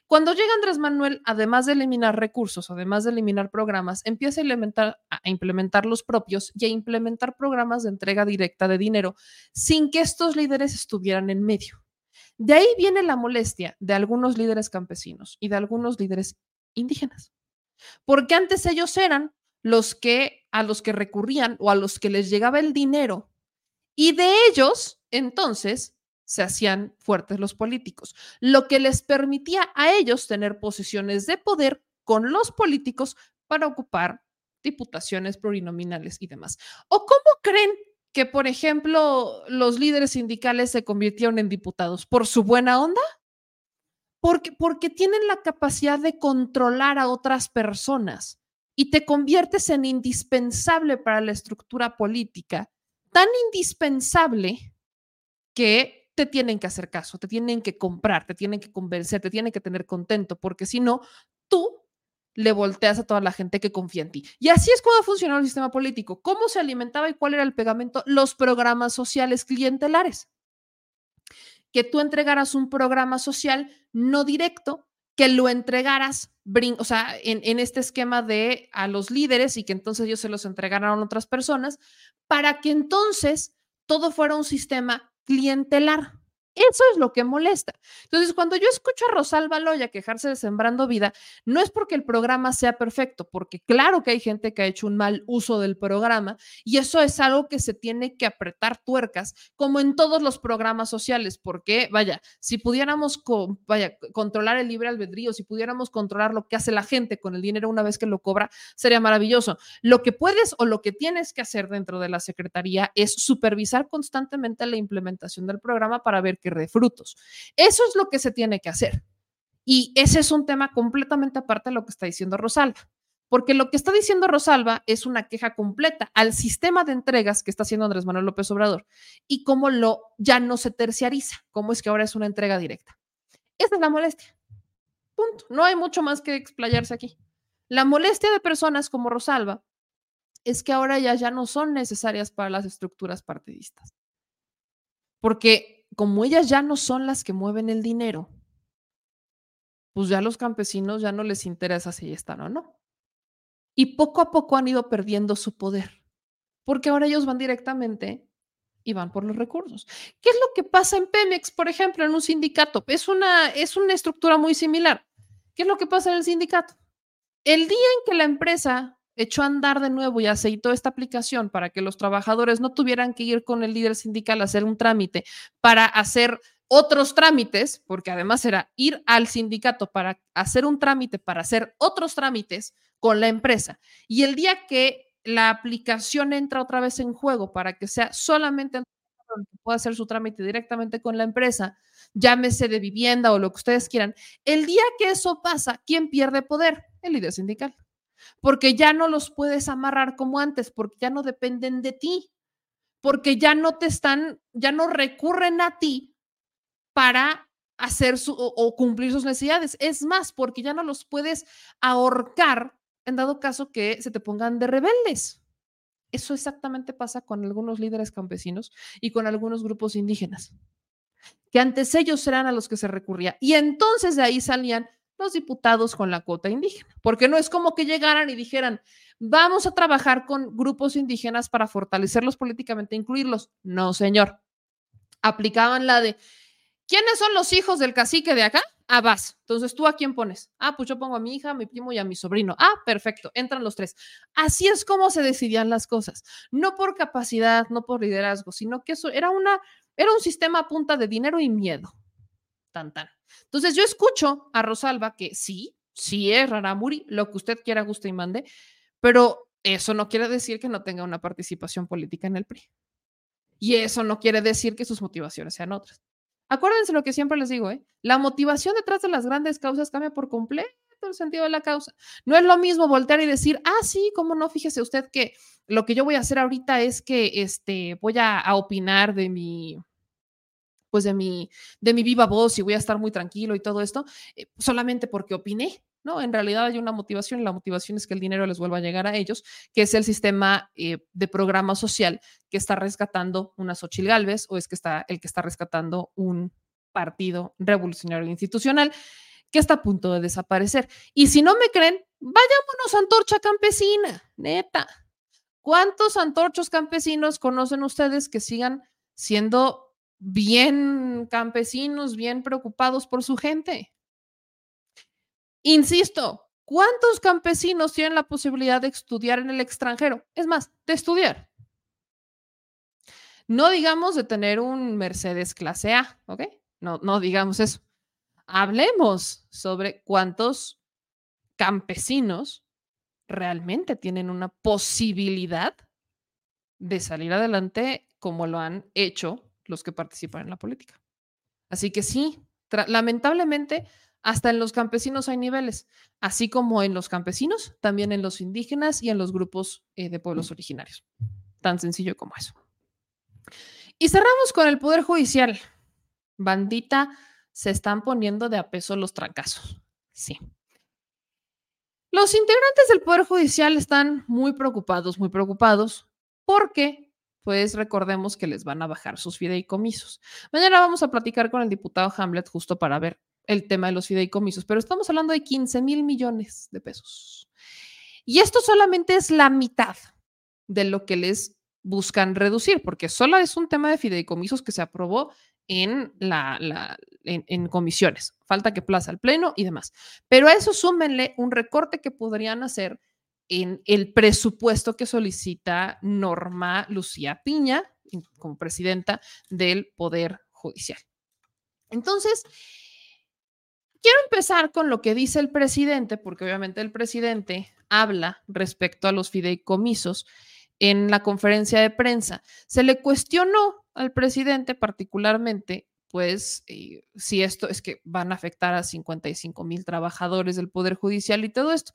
Cuando llega Andrés Manuel, además de eliminar recursos, además de eliminar programas, empieza a implementar, a implementar los propios y a implementar programas de entrega directa de dinero sin que estos líderes estuvieran en medio. De ahí viene la molestia de algunos líderes campesinos y de algunos líderes indígenas. Porque antes ellos eran los que a los que recurrían o a los que les llegaba el dinero y de ellos entonces se hacían fuertes los políticos, lo que les permitía a ellos tener posiciones de poder con los políticos para ocupar diputaciones plurinominales y demás. ¿O cómo creen que, por ejemplo, los líderes sindicales se convirtieron en diputados? ¿Por su buena onda? Porque, porque tienen la capacidad de controlar a otras personas y te conviertes en indispensable para la estructura política, tan indispensable que te tienen que hacer caso, te tienen que comprar, te tienen que convencer, te tienen que tener contento, porque si no, tú le volteas a toda la gente que confía en ti. Y así es como funcionó el sistema político. ¿Cómo se alimentaba y cuál era el pegamento? Los programas sociales clientelares. Que tú entregaras un programa social no directo, que lo entregaras, o sea, en, en, este esquema de a los líderes y que entonces ellos se los entregaran a otras personas, para que entonces todo fuera un sistema clientelar. Eso es lo que molesta. Entonces, cuando yo escucho a Rosalba Loya quejarse de Sembrando Vida, no es porque el programa sea perfecto, porque claro que hay gente que ha hecho un mal uso del programa y eso es algo que se tiene que apretar tuercas, como en todos los programas sociales, porque, vaya, si pudiéramos controlar el libre albedrío, si pudiéramos controlar lo que hace la gente con el dinero una vez que lo cobra, sería maravilloso. Lo que puedes o lo que tienes que hacer dentro de la Secretaría es supervisar constantemente la implementación del programa para ver que de frutos. Eso es lo que se tiene que hacer. Y ese es un tema completamente aparte de lo que está diciendo Rosalba, porque lo que está diciendo Rosalba es una queja completa al sistema de entregas que está haciendo Andrés Manuel López Obrador y cómo lo ya no se terciariza, cómo es que ahora es una entrega directa. Esa es la molestia. Punto. No hay mucho más que explayarse aquí. La molestia de personas como Rosalba es que ahora ya, ya no son necesarias para las estructuras partidistas. Porque como ellas ya no son las que mueven el dinero, pues ya los campesinos ya no les interesa si están o no. Y poco a poco han ido perdiendo su poder, porque ahora ellos van directamente y van por los recursos. ¿Qué es lo que pasa en Pemex, por ejemplo, en un sindicato? Es una, es una estructura muy similar. ¿Qué es lo que pasa en el sindicato? El día en que la empresa echó a andar de nuevo y aceitó esta aplicación para que los trabajadores no tuvieran que ir con el líder sindical a hacer un trámite para hacer otros trámites, porque además era ir al sindicato para hacer un trámite, para hacer otros trámites con la empresa. Y el día que la aplicación entra otra vez en juego para que sea solamente que pueda hacer su trámite directamente con la empresa, llámese de vivienda o lo que ustedes quieran, el día que eso pasa, ¿quién pierde poder? El líder sindical porque ya no los puedes amarrar como antes, porque ya no dependen de ti, porque ya no te están, ya no recurren a ti para hacer su, o, cumplir sus necesidades. Es más, porque ya no los puedes ahorcar en dado caso que se te pongan de rebeldes. Eso exactamente pasa con algunos líderes campesinos y con algunos grupos indígenas, que antes ellos eran a los que se recurría. Y entonces de ahí salían los diputados con la cuota indígena, porque no es como que llegaran y dijeran, vamos a trabajar con grupos indígenas para fortalecerlos políticamente, incluirlos. No, señor. Aplicaban la de, ¿quiénes son los hijos del cacique de acá? Ah, vas. Entonces, ¿tú a quién pones? Ah, pues yo pongo a mi hija, a mi primo y a mi sobrino. Ah, perfecto. Entran los tres. Así es como se decidían las cosas. No por capacidad, no por liderazgo, sino que eso era una, era un sistema a punta de dinero y miedo. Tan, tan. Entonces yo escucho a Rosalba que sí, sí es Raramuri, lo que usted quiera, guste y mande, pero eso no quiere decir que no tenga una participación política en el PRI. Y eso no quiere decir que sus motivaciones sean otras. Acuérdense lo que siempre les digo, ¿eh? La motivación detrás de las grandes causas cambia por completo el sentido de la causa. No es lo mismo voltear y decir, ah, sí, cómo no, fíjese usted que lo que yo voy a hacer ahorita es que este, voy a opinar de mi, pues de mi, de mi viva voz y voy a estar muy tranquilo y todo esto, eh, solamente porque opiné. No, en realidad hay una motivación y la motivación es que el dinero les vuelva a llegar a ellos, que es el sistema eh, de programa social que está rescatando una Xochitl Galvez o es que está el que está rescatando un partido revolucionario institucional que está a punto de desaparecer. Y si no me creen, vayámonos a Antorcha Campesina, neta. ¿Cuántos antorchos campesinos conocen ustedes que sigan siendo bien campesinos, bien preocupados por su gente. Insisto, ¿cuántos campesinos tienen la posibilidad de estudiar en el extranjero? Es más, de estudiar. No digamos de tener un Mercedes clase A, ¿ok? No, no digamos eso. Hablemos sobre cuántos campesinos realmente tienen una posibilidad de salir adelante como lo han hecho los que participan en la política. Así que sí, lamentablemente, hasta en los campesinos hay niveles, así como en los campesinos, también en los indígenas y en los grupos eh, de pueblos originarios. Tan sencillo como eso. Y cerramos con el Poder Judicial. Bandita, se están poniendo de a peso los trancazos. Sí. Los integrantes del Poder Judicial están muy preocupados, muy preocupados, porque, pues recordemos que les van a bajar sus fideicomisos. Mañana vamos a platicar con el diputado Hamlet justo para ver el tema de los fideicomisos, pero estamos hablando de 15 mil millones de pesos. Y esto solamente es la mitad de lo que les buscan reducir, porque solo es un tema de fideicomisos que se aprobó en, la, en, comisiones. Falta que plaza al Pleno y demás. Pero a eso súmenle un recorte que podrían hacer en el presupuesto que solicita Norma Lucía Piña como presidenta del Poder Judicial. Entonces, quiero empezar con lo que dice el presidente, porque obviamente el presidente habla respecto a los fideicomisos en la conferencia de prensa. Se le cuestionó al presidente particularmente, pues, si esto es que van a afectar a 55 mil trabajadores del Poder Judicial y todo esto.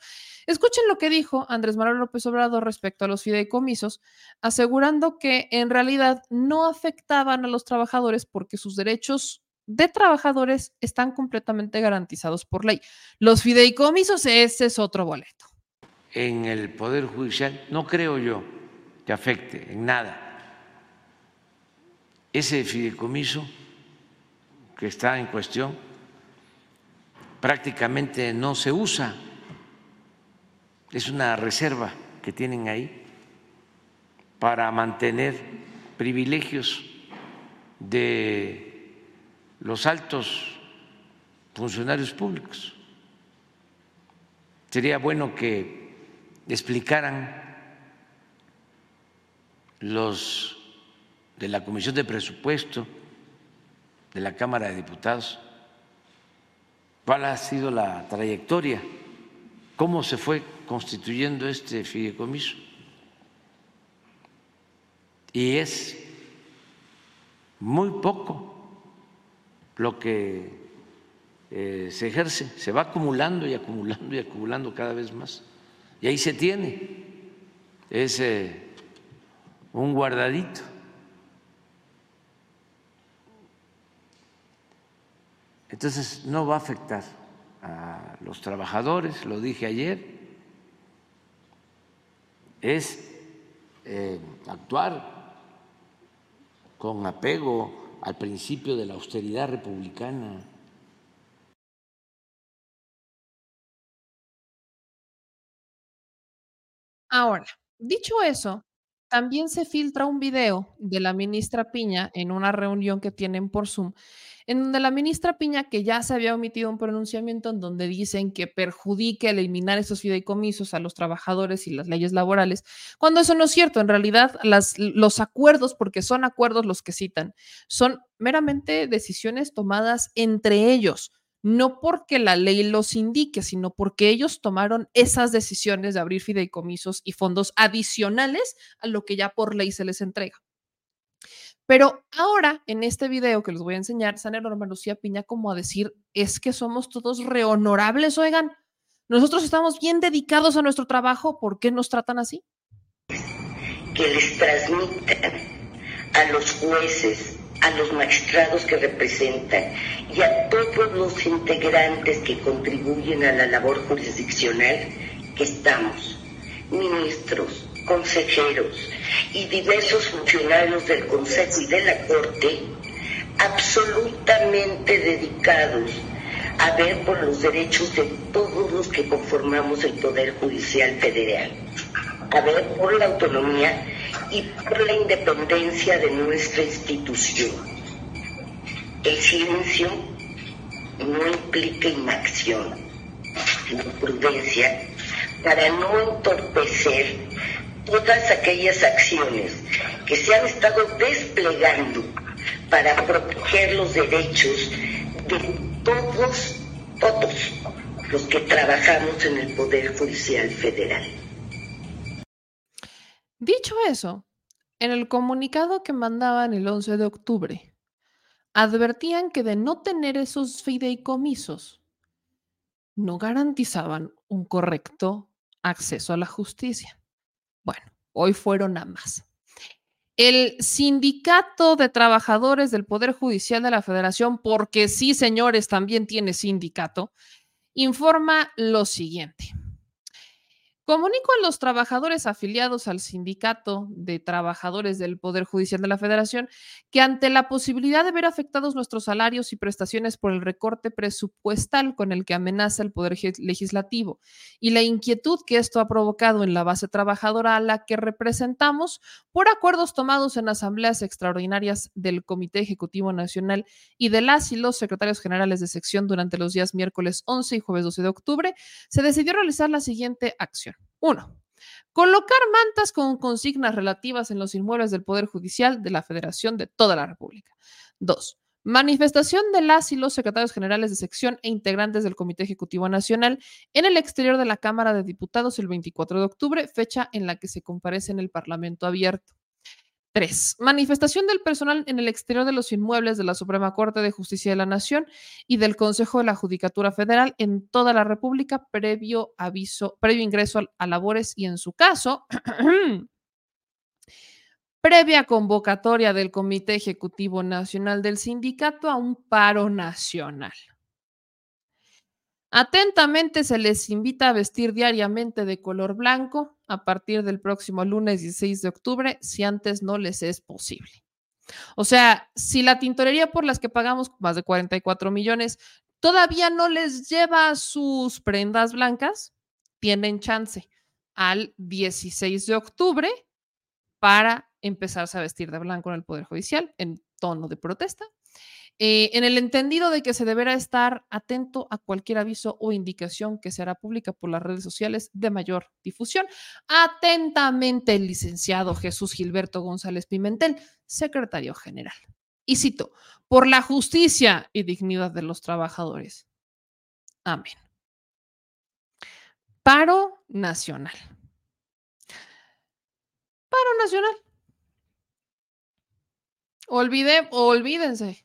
Escuchen lo que dijo Andrés Manuel López Obrador respecto a los fideicomisos, asegurando que en realidad no afectaban a los trabajadores porque sus derechos de trabajadores están completamente garantizados por ley. Los fideicomisos, ese es otro boleto. En el Poder Judicial, no creo yo que afecte en nada. Ese fideicomiso que está en cuestión prácticamente no se usa, es una reserva que tienen ahí para mantener privilegios de los altos funcionarios públicos. Sería bueno que explicaran los de la Comisión de Presupuesto de la Cámara de Diputados, cuál ha sido la trayectoria, cómo se fue constituyendo este fideicomiso. Y es muy poco lo que eh, se ejerce, se va acumulando y acumulando y acumulando cada vez más. Y ahí se tiene ese un guardadito. Entonces no va a afectar a los trabajadores, lo dije ayer, es eh, actuar con apego al principio de la austeridad republicana. Ahora, dicho eso, también se filtra un video de la ministra Piña en una reunión que tienen por Zoom, en donde la ministra Piña, que ya se había omitido un pronunciamiento en donde dicen que perjudique eliminar esos fideicomisos a los trabajadores y las leyes laborales, cuando eso no es cierto. En realidad, los acuerdos, porque son acuerdos los que citan, son meramente decisiones tomadas entre ellos no porque la ley los indique, sino porque ellos tomaron esas decisiones de abrir fideicomisos y fondos adicionales a lo que ya por ley se les entrega. Pero ahora, en este video que les voy a enseñar, sale Norma Lucía Piña como a decir, es que somos todos rehonorables, oigan, nosotros estamos bien dedicados a nuestro trabajo, ¿por qué nos tratan así? Que les transmitan a los jueces, a los magistrados que representan y a todos los integrantes que contribuyen a la labor jurisdiccional que estamos, ministros, consejeros y diversos funcionarios del Consejo y de la Corte, absolutamente dedicados a ver por los derechos de todos los que conformamos el Poder Judicial Federal, a ver por la autonomía y por la independencia de nuestra institución. El silencio no implica inacción, sino prudencia para no entorpecer todas aquellas acciones que se han estado desplegando para proteger los derechos de todos, todos los que trabajamos en el Poder Judicial Federal. Dicho eso, en el comunicado que mandaban el 11 de octubre, advertían que de no tener esos fideicomisos, no garantizaban un correcto acceso a la justicia. Hoy fueron a más. El Sindicato de Trabajadores del Poder Judicial de la Federación, porque sí, señores, también tiene sindicato, informa lo siguiente. Comunico a los trabajadores afiliados al Sindicato de Trabajadores del Poder Judicial de la Federación que ante la posibilidad de ver afectados nuestros salarios y prestaciones por el recorte presupuestal con el que amenaza el Poder Legislativo y la inquietud que esto ha provocado en la base trabajadora a la que representamos por acuerdos tomados en asambleas extraordinarias del Comité Ejecutivo Nacional y de las y los secretarios generales de sección durante los días miércoles 11 y jueves 12 de octubre, se decidió realizar la siguiente acción. Uno, colocar mantas con consignas relativas en los inmuebles del Poder Judicial de la Federación de toda la República. Dos, manifestación de las y los secretarios generales de sección e integrantes del Comité Ejecutivo Nacional en el exterior de la Cámara de Diputados el 24 de octubre, fecha en la que se comparece en el Parlamento abierto. 3. Manifestación del personal en el exterior de los inmuebles de la Suprema Corte de Justicia de la Nación y del Consejo de la Judicatura Federal en toda la República previo aviso, previo ingreso a, labores y en su caso, previa convocatoria del Comité Ejecutivo Nacional del Sindicato a un paro nacional. Atentamente se les invita a vestir diariamente de color blanco a partir del próximo lunes 16 de octubre, si antes no les es posible. O sea, si la tintorería por las que pagamos más de 44 millones todavía no les lleva sus prendas blancas, tienen chance al 16 de octubre para empezarse a vestir de blanco en el Poder Judicial en tono de protesta eh, en el entendido de que se deberá estar atento a cualquier aviso o indicación que se hará pública por las redes sociales de mayor difusión. Atentamente el licenciado Jesús Gilberto González Pimentel, secretario general. Y cito, por la justicia y dignidad de los trabajadores. Amén. Paro nacional. Paro nacional. Olvide, olvídense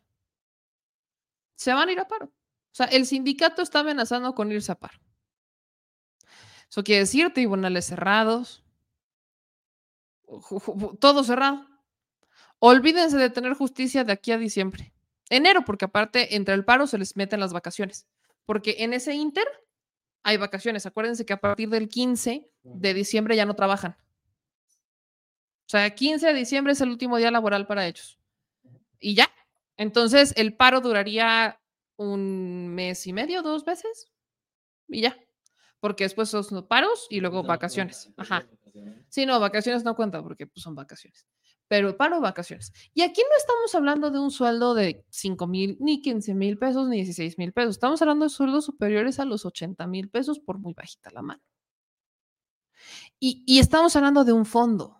se van a ir a paro. O sea, el sindicato está amenazando con irse a paro. Eso quiere decir tribunales cerrados, todo cerrado. Olvídense de tener justicia de aquí a diciembre. Enero, porque aparte entre el paro se les meten las vacaciones. Porque en ese inter hay vacaciones. Acuérdense que a partir del 15 de diciembre ya no trabajan. O sea, 15 de diciembre es el último día laboral para ellos. Y ya, entonces, el paro duraría un mes y medio, dos veces, y ya. Porque después son paros y luego vacaciones. Ajá. Sí, no, vacaciones no cuenta porque pues, son vacaciones. Pero paro, vacaciones. Y aquí no estamos hablando de un sueldo de 5 mil, ni 15 mil pesos, ni 16 mil pesos. Estamos hablando de sueldos superiores a los 80 mil pesos por muy bajita la mano. Y, y estamos hablando de un fondo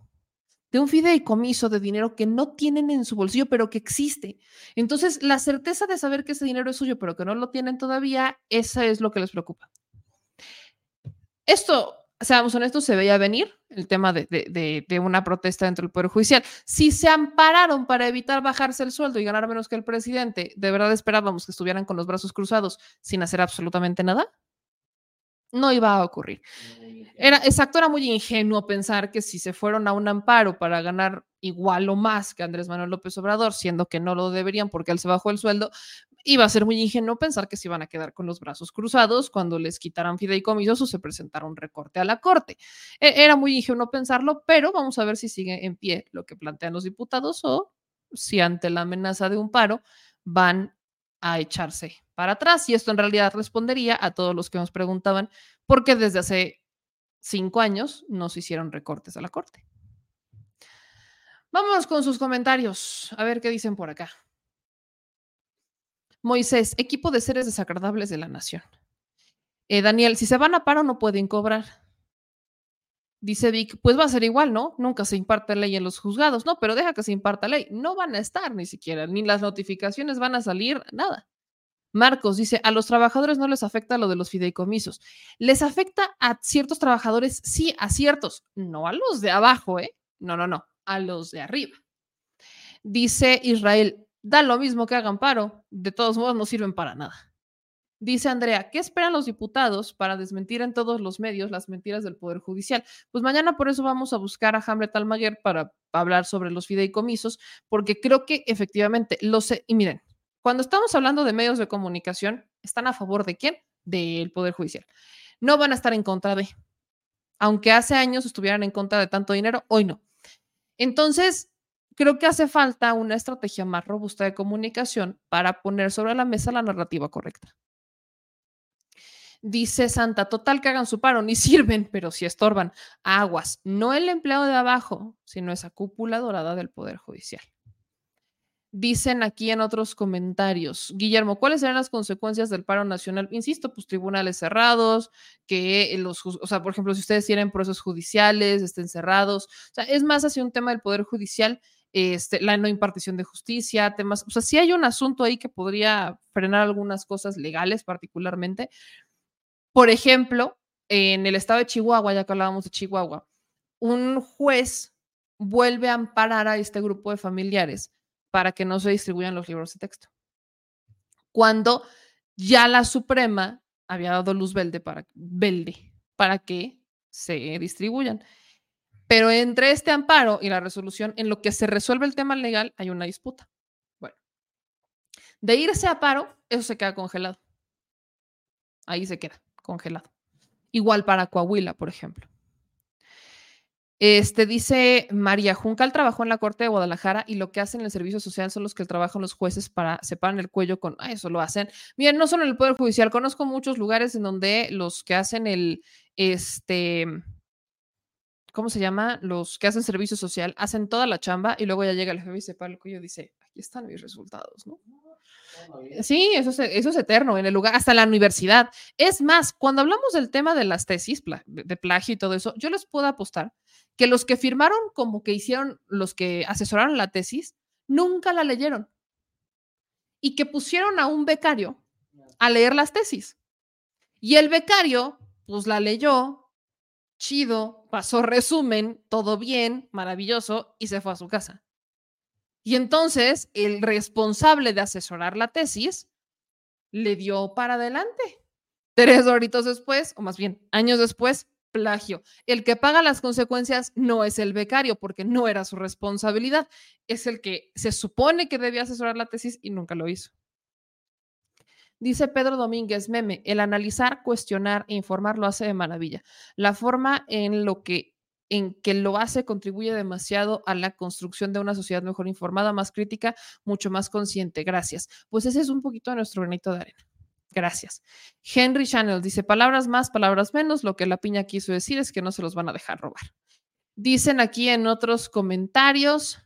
de un fideicomiso de dinero que no tienen en su bolsillo, pero que existe. Entonces, la certeza de saber que ese dinero es suyo, pero que no lo tienen todavía, esa es lo que les preocupa. Esto, seamos honestos, se veía venir el tema de, una protesta dentro del Poder Judicial. Si se ampararon para evitar bajarse el sueldo y ganar menos que el presidente, ¿de verdad esperábamos que estuvieran con los brazos cruzados sin hacer absolutamente nada? No iba a ocurrir. Era, exacto, era muy ingenuo pensar que si se fueron a un amparo para ganar igual o más que Andrés Manuel López Obrador, siendo que no lo deberían porque él se bajó el sueldo, iba a ser muy ingenuo pensar que se iban a quedar con los brazos cruzados cuando les quitaran fideicomisos o se presentara un recorte a la corte. E, era muy ingenuo pensarlo, pero vamos a ver si sigue en pie lo que plantean los diputados o si ante la amenaza de un paro van a echarse para atrás. Y esto en realidad respondería a todos los que nos preguntaban por qué desde hace cinco años no se hicieron recortes a la Corte. Vamos con sus comentarios, a ver qué dicen por acá. Moisés, equipo de seres desagradables de la nación. Eh, Daniel, si se van a paro no pueden cobrar. Dice Vic, pues va a ser igual, ¿no? Nunca se imparte ley en los juzgados, no, pero deja que se imparta ley. No van a estar ni siquiera, ni las notificaciones van a salir, nada. Marcos dice, a los trabajadores no les afecta lo de los fideicomisos. Les afecta a ciertos trabajadores, sí, a ciertos, no a los de abajo, ¿eh? No, no, no, a los de arriba. Dice Israel, da lo mismo que hagan paro, de todos modos no sirven para nada. Dice Andrea, ¿qué esperan los diputados para desmentir en todos los medios las mentiras del Poder Judicial? Pues mañana por eso vamos a buscar a Hamlet Almaguer para hablar sobre los fideicomisos, porque creo que efectivamente lo sé. Y miren, cuando estamos hablando de medios de comunicación, ¿están a favor de quién? Del Poder Judicial. No van a estar en contra de. Aunque hace años estuvieran en contra de tanto dinero, hoy no. Entonces, creo que hace falta una estrategia más robusta de comunicación para poner sobre la mesa la narrativa correcta. Dice Santa, total que hagan su paro, ni sirven, pero si estorban. Aguas, no el empleado de abajo, sino esa cúpula dorada del Poder Judicial. Dicen aquí en otros comentarios, Guillermo, ¿cuáles serán las consecuencias del paro nacional? Insisto, pues tribunales cerrados, que los, o sea, por ejemplo, si ustedes tienen procesos judiciales, estén cerrados, o sea, es más hacia un tema del Poder Judicial, este, la no impartición de justicia, temas, o sea, sí hay un asunto ahí que podría frenar algunas cosas legales particularmente. Por ejemplo, en el estado de Chihuahua, ya que hablábamos de Chihuahua, un juez vuelve a amparar a este grupo de familiares para que no se distribuyan los libros de texto. Cuando ya la Suprema había dado luz verde para, verde para que se distribuyan. Pero entre este amparo y la resolución, en lo que se resuelve el tema legal, hay una disputa. Bueno, de irse a paro, eso se queda congelado. Ahí se queda congelado. Igual para Coahuila, por ejemplo. Este dice María Juncal trabajó en la Corte de Guadalajara y lo que hacen en el servicio social son los que trabajan los jueces para separar el cuello con ah, eso lo hacen. Bien, no solo en el Poder Judicial, conozco muchos lugares en donde los que hacen el este ¿cómo se llama? Los que hacen servicio social hacen toda la chamba y luego ya llega el jefe y separa el cuello y dice, aquí están mis resultados, ¿no? Sí, eso es, eso es eterno en el lugar, hasta la universidad. Es más, cuando hablamos del tema de las tesis, de plagio y todo eso, yo les puedo apostar que los que firmaron como que hicieron, los que asesoraron la tesis, nunca la leyeron. Y que pusieron a un becario a leer las tesis. Y el becario, pues la leyó, chido, pasó resumen, todo bien, maravilloso, y se fue a su casa. Y entonces el responsable de asesorar la tesis le dio para adelante. Tres horitos después, o más bien años después, plagio. El que paga las consecuencias no es el becario porque no era su responsabilidad, es el que se supone que debía asesorar la tesis y nunca lo hizo. Dice Pedro Domínguez Meme, el analizar, cuestionar e informar lo hace de maravilla. La forma en lo que en que lo hace contribuye demasiado a la construcción de una sociedad mejor informada, más crítica, mucho más consciente. Gracias. Pues ese es un poquito nuestro granito de arena. Gracias. Henry Channel dice, palabras más, palabras menos. Lo que la piña quiso decir es que no se los van a dejar robar. Dicen aquí en otros comentarios,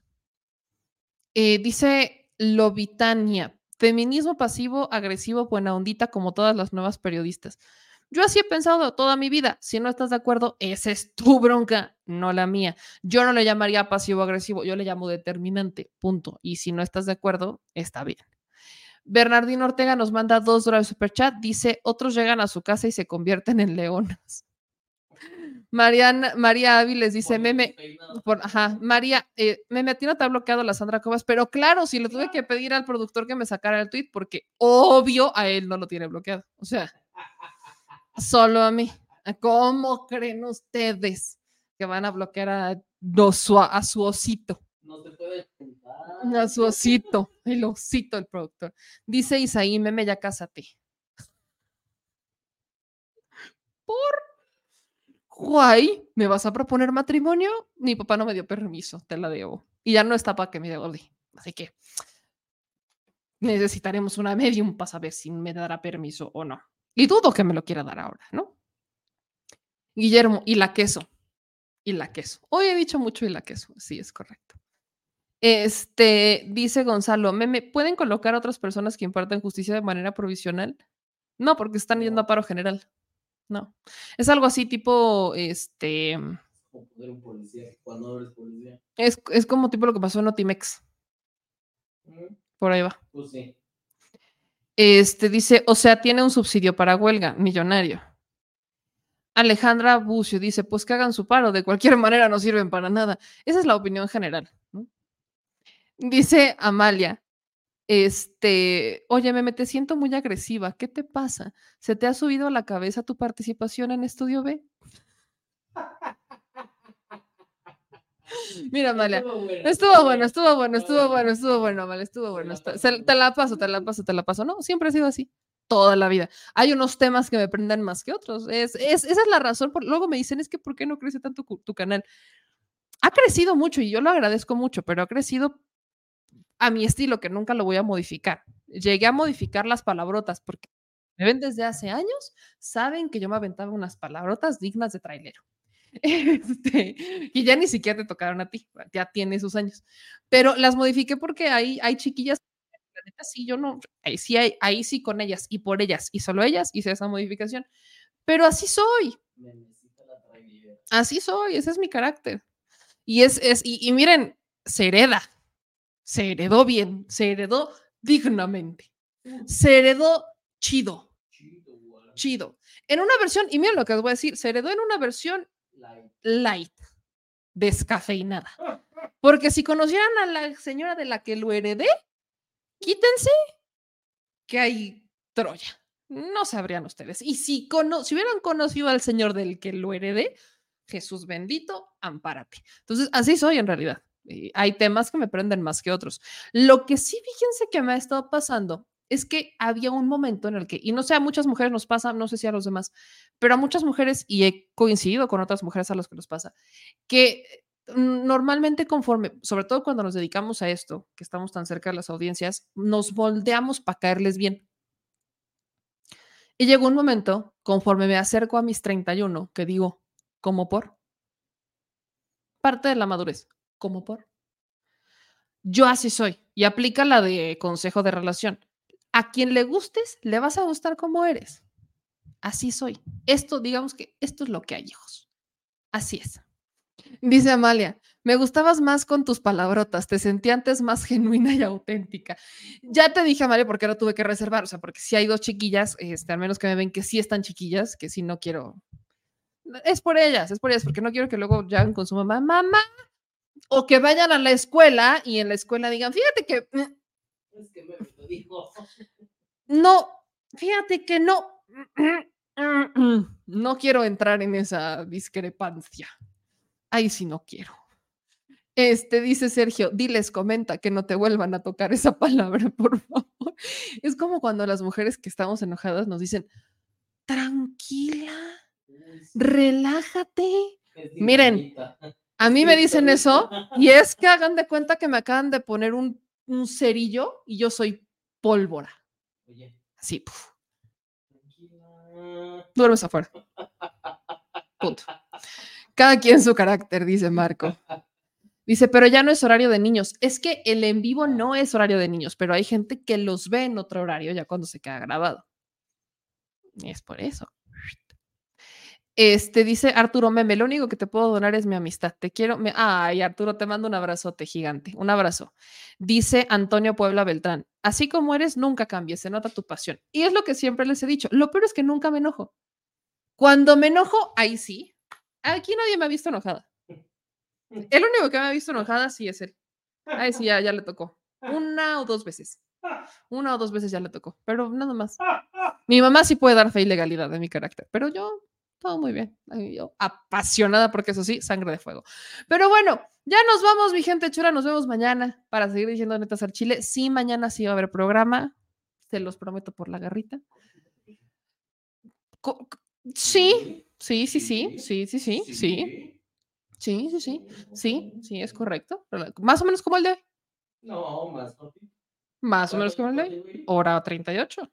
eh, dice Lobitania, feminismo pasivo, agresivo, buena ondita, como todas las nuevas periodistas. Yo así he pensado toda mi vida. Si no estás de acuerdo, esa es tu bronca, no la mía. Yo no le llamaría pasivo-agresivo, yo le llamo determinante, punto. Y si no estás de acuerdo, está bien. Bernardino Ortega nos manda dos dólares super chat. Dice: Otros llegan a su casa y se convierten en leonas. Mariana, María Áviles dice: Meme, por, ajá, María, eh, Meme, a ti no te ha bloqueado la Sandra Cobas, pero claro, si le tuve que pedir al productor que me sacara el tweet, porque obvio a él no lo tiene bloqueado. O sea, solo a mí. ¿Cómo creen ustedes que van a bloquear a, a su osito? No te puede A su osito, el osito el productor. Dice Isaí, meme, ya cásate. Por guay, ¿me vas a proponer matrimonio? Mi papá no me dio permiso, te la debo. Y ya no está para que me dé Así que necesitaremos una medium para saber si me dará permiso o no. Y dudo que me lo quiera dar ahora, ¿no? Guillermo, y la queso. Y la queso. Hoy he dicho mucho y la queso. Sí, es correcto. Este, dice Gonzalo, ¿me, pueden colocar a otras personas que impartan justicia de manera provisional? No, porque están yendo a paro general. No. Es algo así tipo, este... Es, es como tipo lo que pasó en Otimex. Por ahí va. Pues sí. Este dice, o sea, tiene un subsidio para huelga, millonario. Alejandra Bucio dice, pues que hagan su paro, de cualquier manera no sirven para nada. Esa es la opinión general. Dice Amalia, Este, oye, Meme, te siento muy agresiva. ¿Qué te pasa? ¿Se te ha subido a la cabeza tu participación en Estudio B? Mira, Amalia, estuvo bueno, estuvo bueno, estuvo bueno, estuvo bueno, Amalia, estuvo bueno. te la paso, te la paso, te la paso. No, siempre ha sido así, toda la vida. Hay unos temas que me prenden más que otros. Es, es- esa es la razón. Por, luego me dicen, es que ¿por qué no crece tanto tu canal? Ha crecido mucho y yo lo agradezco mucho, pero ha crecido a mi estilo, que nunca lo voy a modificar. Llegué a modificar las palabrotas porque me ven desde hace años, saben que yo me aventaba unas palabrotas dignas de trailero. Este, y ya ni siquiera te tocaron a ti, ya tiene sus años. Pero las modifiqué porque hay, hay chiquillas, la neta, sí, yo no, ahí sí, hay, ahí sí con ellas y por ellas y solo ellas hice esa modificación. Pero así soy, así soy, ese es mi carácter. Y es, es y, y miren, se hereda, se heredó bien, se heredó dignamente, se heredó chido, chido. En una versión, y miren lo que os voy a decir, se heredó en una versión light, descafeinada. Porque si conocieran a la señora de la que lo heredé, quítense que hay Troya. No sabrían ustedes. Y si, cono- si hubieran conocido al señor del que lo heredé, Jesús bendito, ampárate. Entonces, así soy en realidad. Hay temas que me prenden más que otros. Lo que sí, fíjense que me ha estado pasando es que había un momento en el que, y no sé, a muchas mujeres nos pasa, no sé si a los demás, pero a muchas mujeres, y he coincidido con otras mujeres a las que nos pasa, que mm, normalmente conforme, sobre todo cuando nos dedicamos a esto, que estamos tan cerca de las audiencias, nos moldeamos para caerles bien. Y llegó un momento, conforme me acerco a mis 31, que digo, ¿cómo por? Parte de la madurez, ¿cómo por? Yo así soy, y aplica la de consejo de relación. A quien le gustes, le vas a gustar como eres. Así soy. Esto, digamos que esto es lo que hay, hijos. Así es. Dice Amalia, me gustabas más con tus palabrotas, te sentí antes más genuina y auténtica. Ya te dije, Amalia, porque ahora tuve que reservar, o sea, porque si hay dos chiquillas, este, al menos que me ven que sí están chiquillas, que sí no quiero. Es por ellas, es por ellas, porque no quiero que luego ya con su mamá, mamá, o que vayan a la escuela y en la escuela digan, fíjate que mm, Es que me lo dijo. no, fíjate que no. No quiero entrar en esa discrepancia. Ahí sí no quiero. Este dice Sergio, diles, comenta que no te vuelvan a tocar esa palabra, por favor. Es como cuando las mujeres que estamos enojadas nos dicen, tranquila, relájate. Miren, a mí me dicen eso y es que hagan de cuenta que me acaban de poner un, un cerillo y yo soy pólvora. Oye, Así, puf. Duermes afuera. Punto. Cada quien su carácter, dice Marco. Dice, pero ya no es horario de niños. Es que el en vivo no es horario de niños, pero hay gente que los ve en otro horario ya cuando se queda grabado. Y es por eso. Este dice Arturo Meme, lo único que te puedo donar es mi amistad. Te quiero. me- Ay, Arturo, te mando un abrazote gigante. Un abrazo. Dice Antonio Puebla Beltrán, así como eres, nunca cambies, se nota tu pasión. Y es lo que siempre les he dicho. Lo peor es que nunca me enojo. Cuando me enojo, ahí sí. Aquí nadie me ha visto enojada. El único que me ha visto enojada sí es él. Ahí sí, ya, ya le tocó. Una o dos veces. Una o dos veces ya le tocó, pero nada más. Mi mamá sí puede dar fe y legalidad de mi carácter, pero yo todo muy bien. Yo apasionada porque eso sí, sangre de fuego. Pero bueno, ya nos vamos, mi gente chula. Nos vemos mañana para seguir diciendo netas al chile. Sí, mañana sí va a haber programa. Se los prometo por la garrita. Sí, sí, sí, sí, sí, sí, sí, sí. Sí, sí, sí, sí, sí, es correcto. Más o menos como el de hoy. No, más. Más o menos como el de hoy. Hora 38.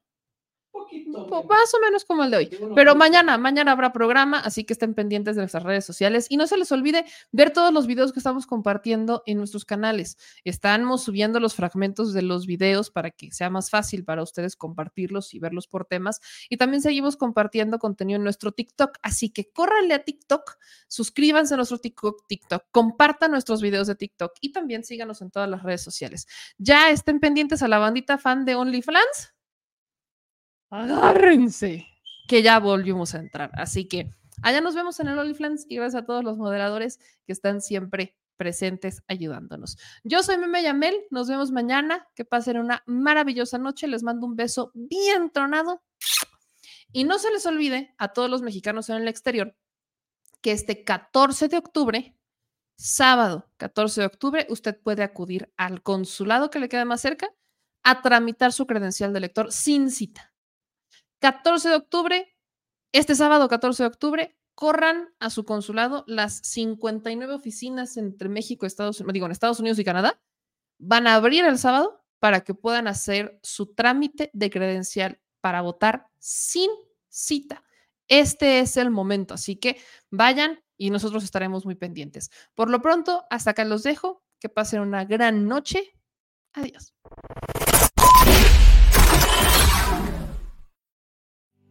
Poquito. Po- Más o menos como el de hoy. Pero mañana, mañana habrá programa, así que estén pendientes de nuestras redes sociales y no se les olvide ver todos los videos que estamos compartiendo en nuestros canales. Estamos subiendo los fragmentos de los videos para que sea más fácil para ustedes compartirlos y verlos por temas. Y también seguimos compartiendo contenido en nuestro TikTok, así que córranle a TikTok, suscríbanse a nuestro TikTok, TikTok, compartan nuestros videos de TikTok y también síganos en todas las redes sociales. Ya estén pendientes a la bandita fan de OnlyFans agárrense, que ya volvimos a entrar. Así que allá nos vemos en el OnlyFans y gracias a todos los moderadores que están siempre presentes ayudándonos. Yo soy Meme Yamel, nos vemos mañana, que pasen una maravillosa noche, les mando un beso bien tronado y no se les olvide a todos los mexicanos en el exterior que este 14 de octubre, sábado 14 de octubre, usted puede acudir al consulado que le quede más cerca a tramitar su credencial de lector sin cita. 14 de octubre, este sábado 14 de octubre, corran a su consulado las 59 oficinas entre México, Estados, digo, Estados Unidos y Canadá. Van a abrir el sábado para que puedan hacer su trámite de credencial para votar sin cita. Este es el momento, así que vayan y nosotros estaremos muy pendientes. Por lo pronto, hasta acá los dejo. Que pasen una gran noche. Adiós.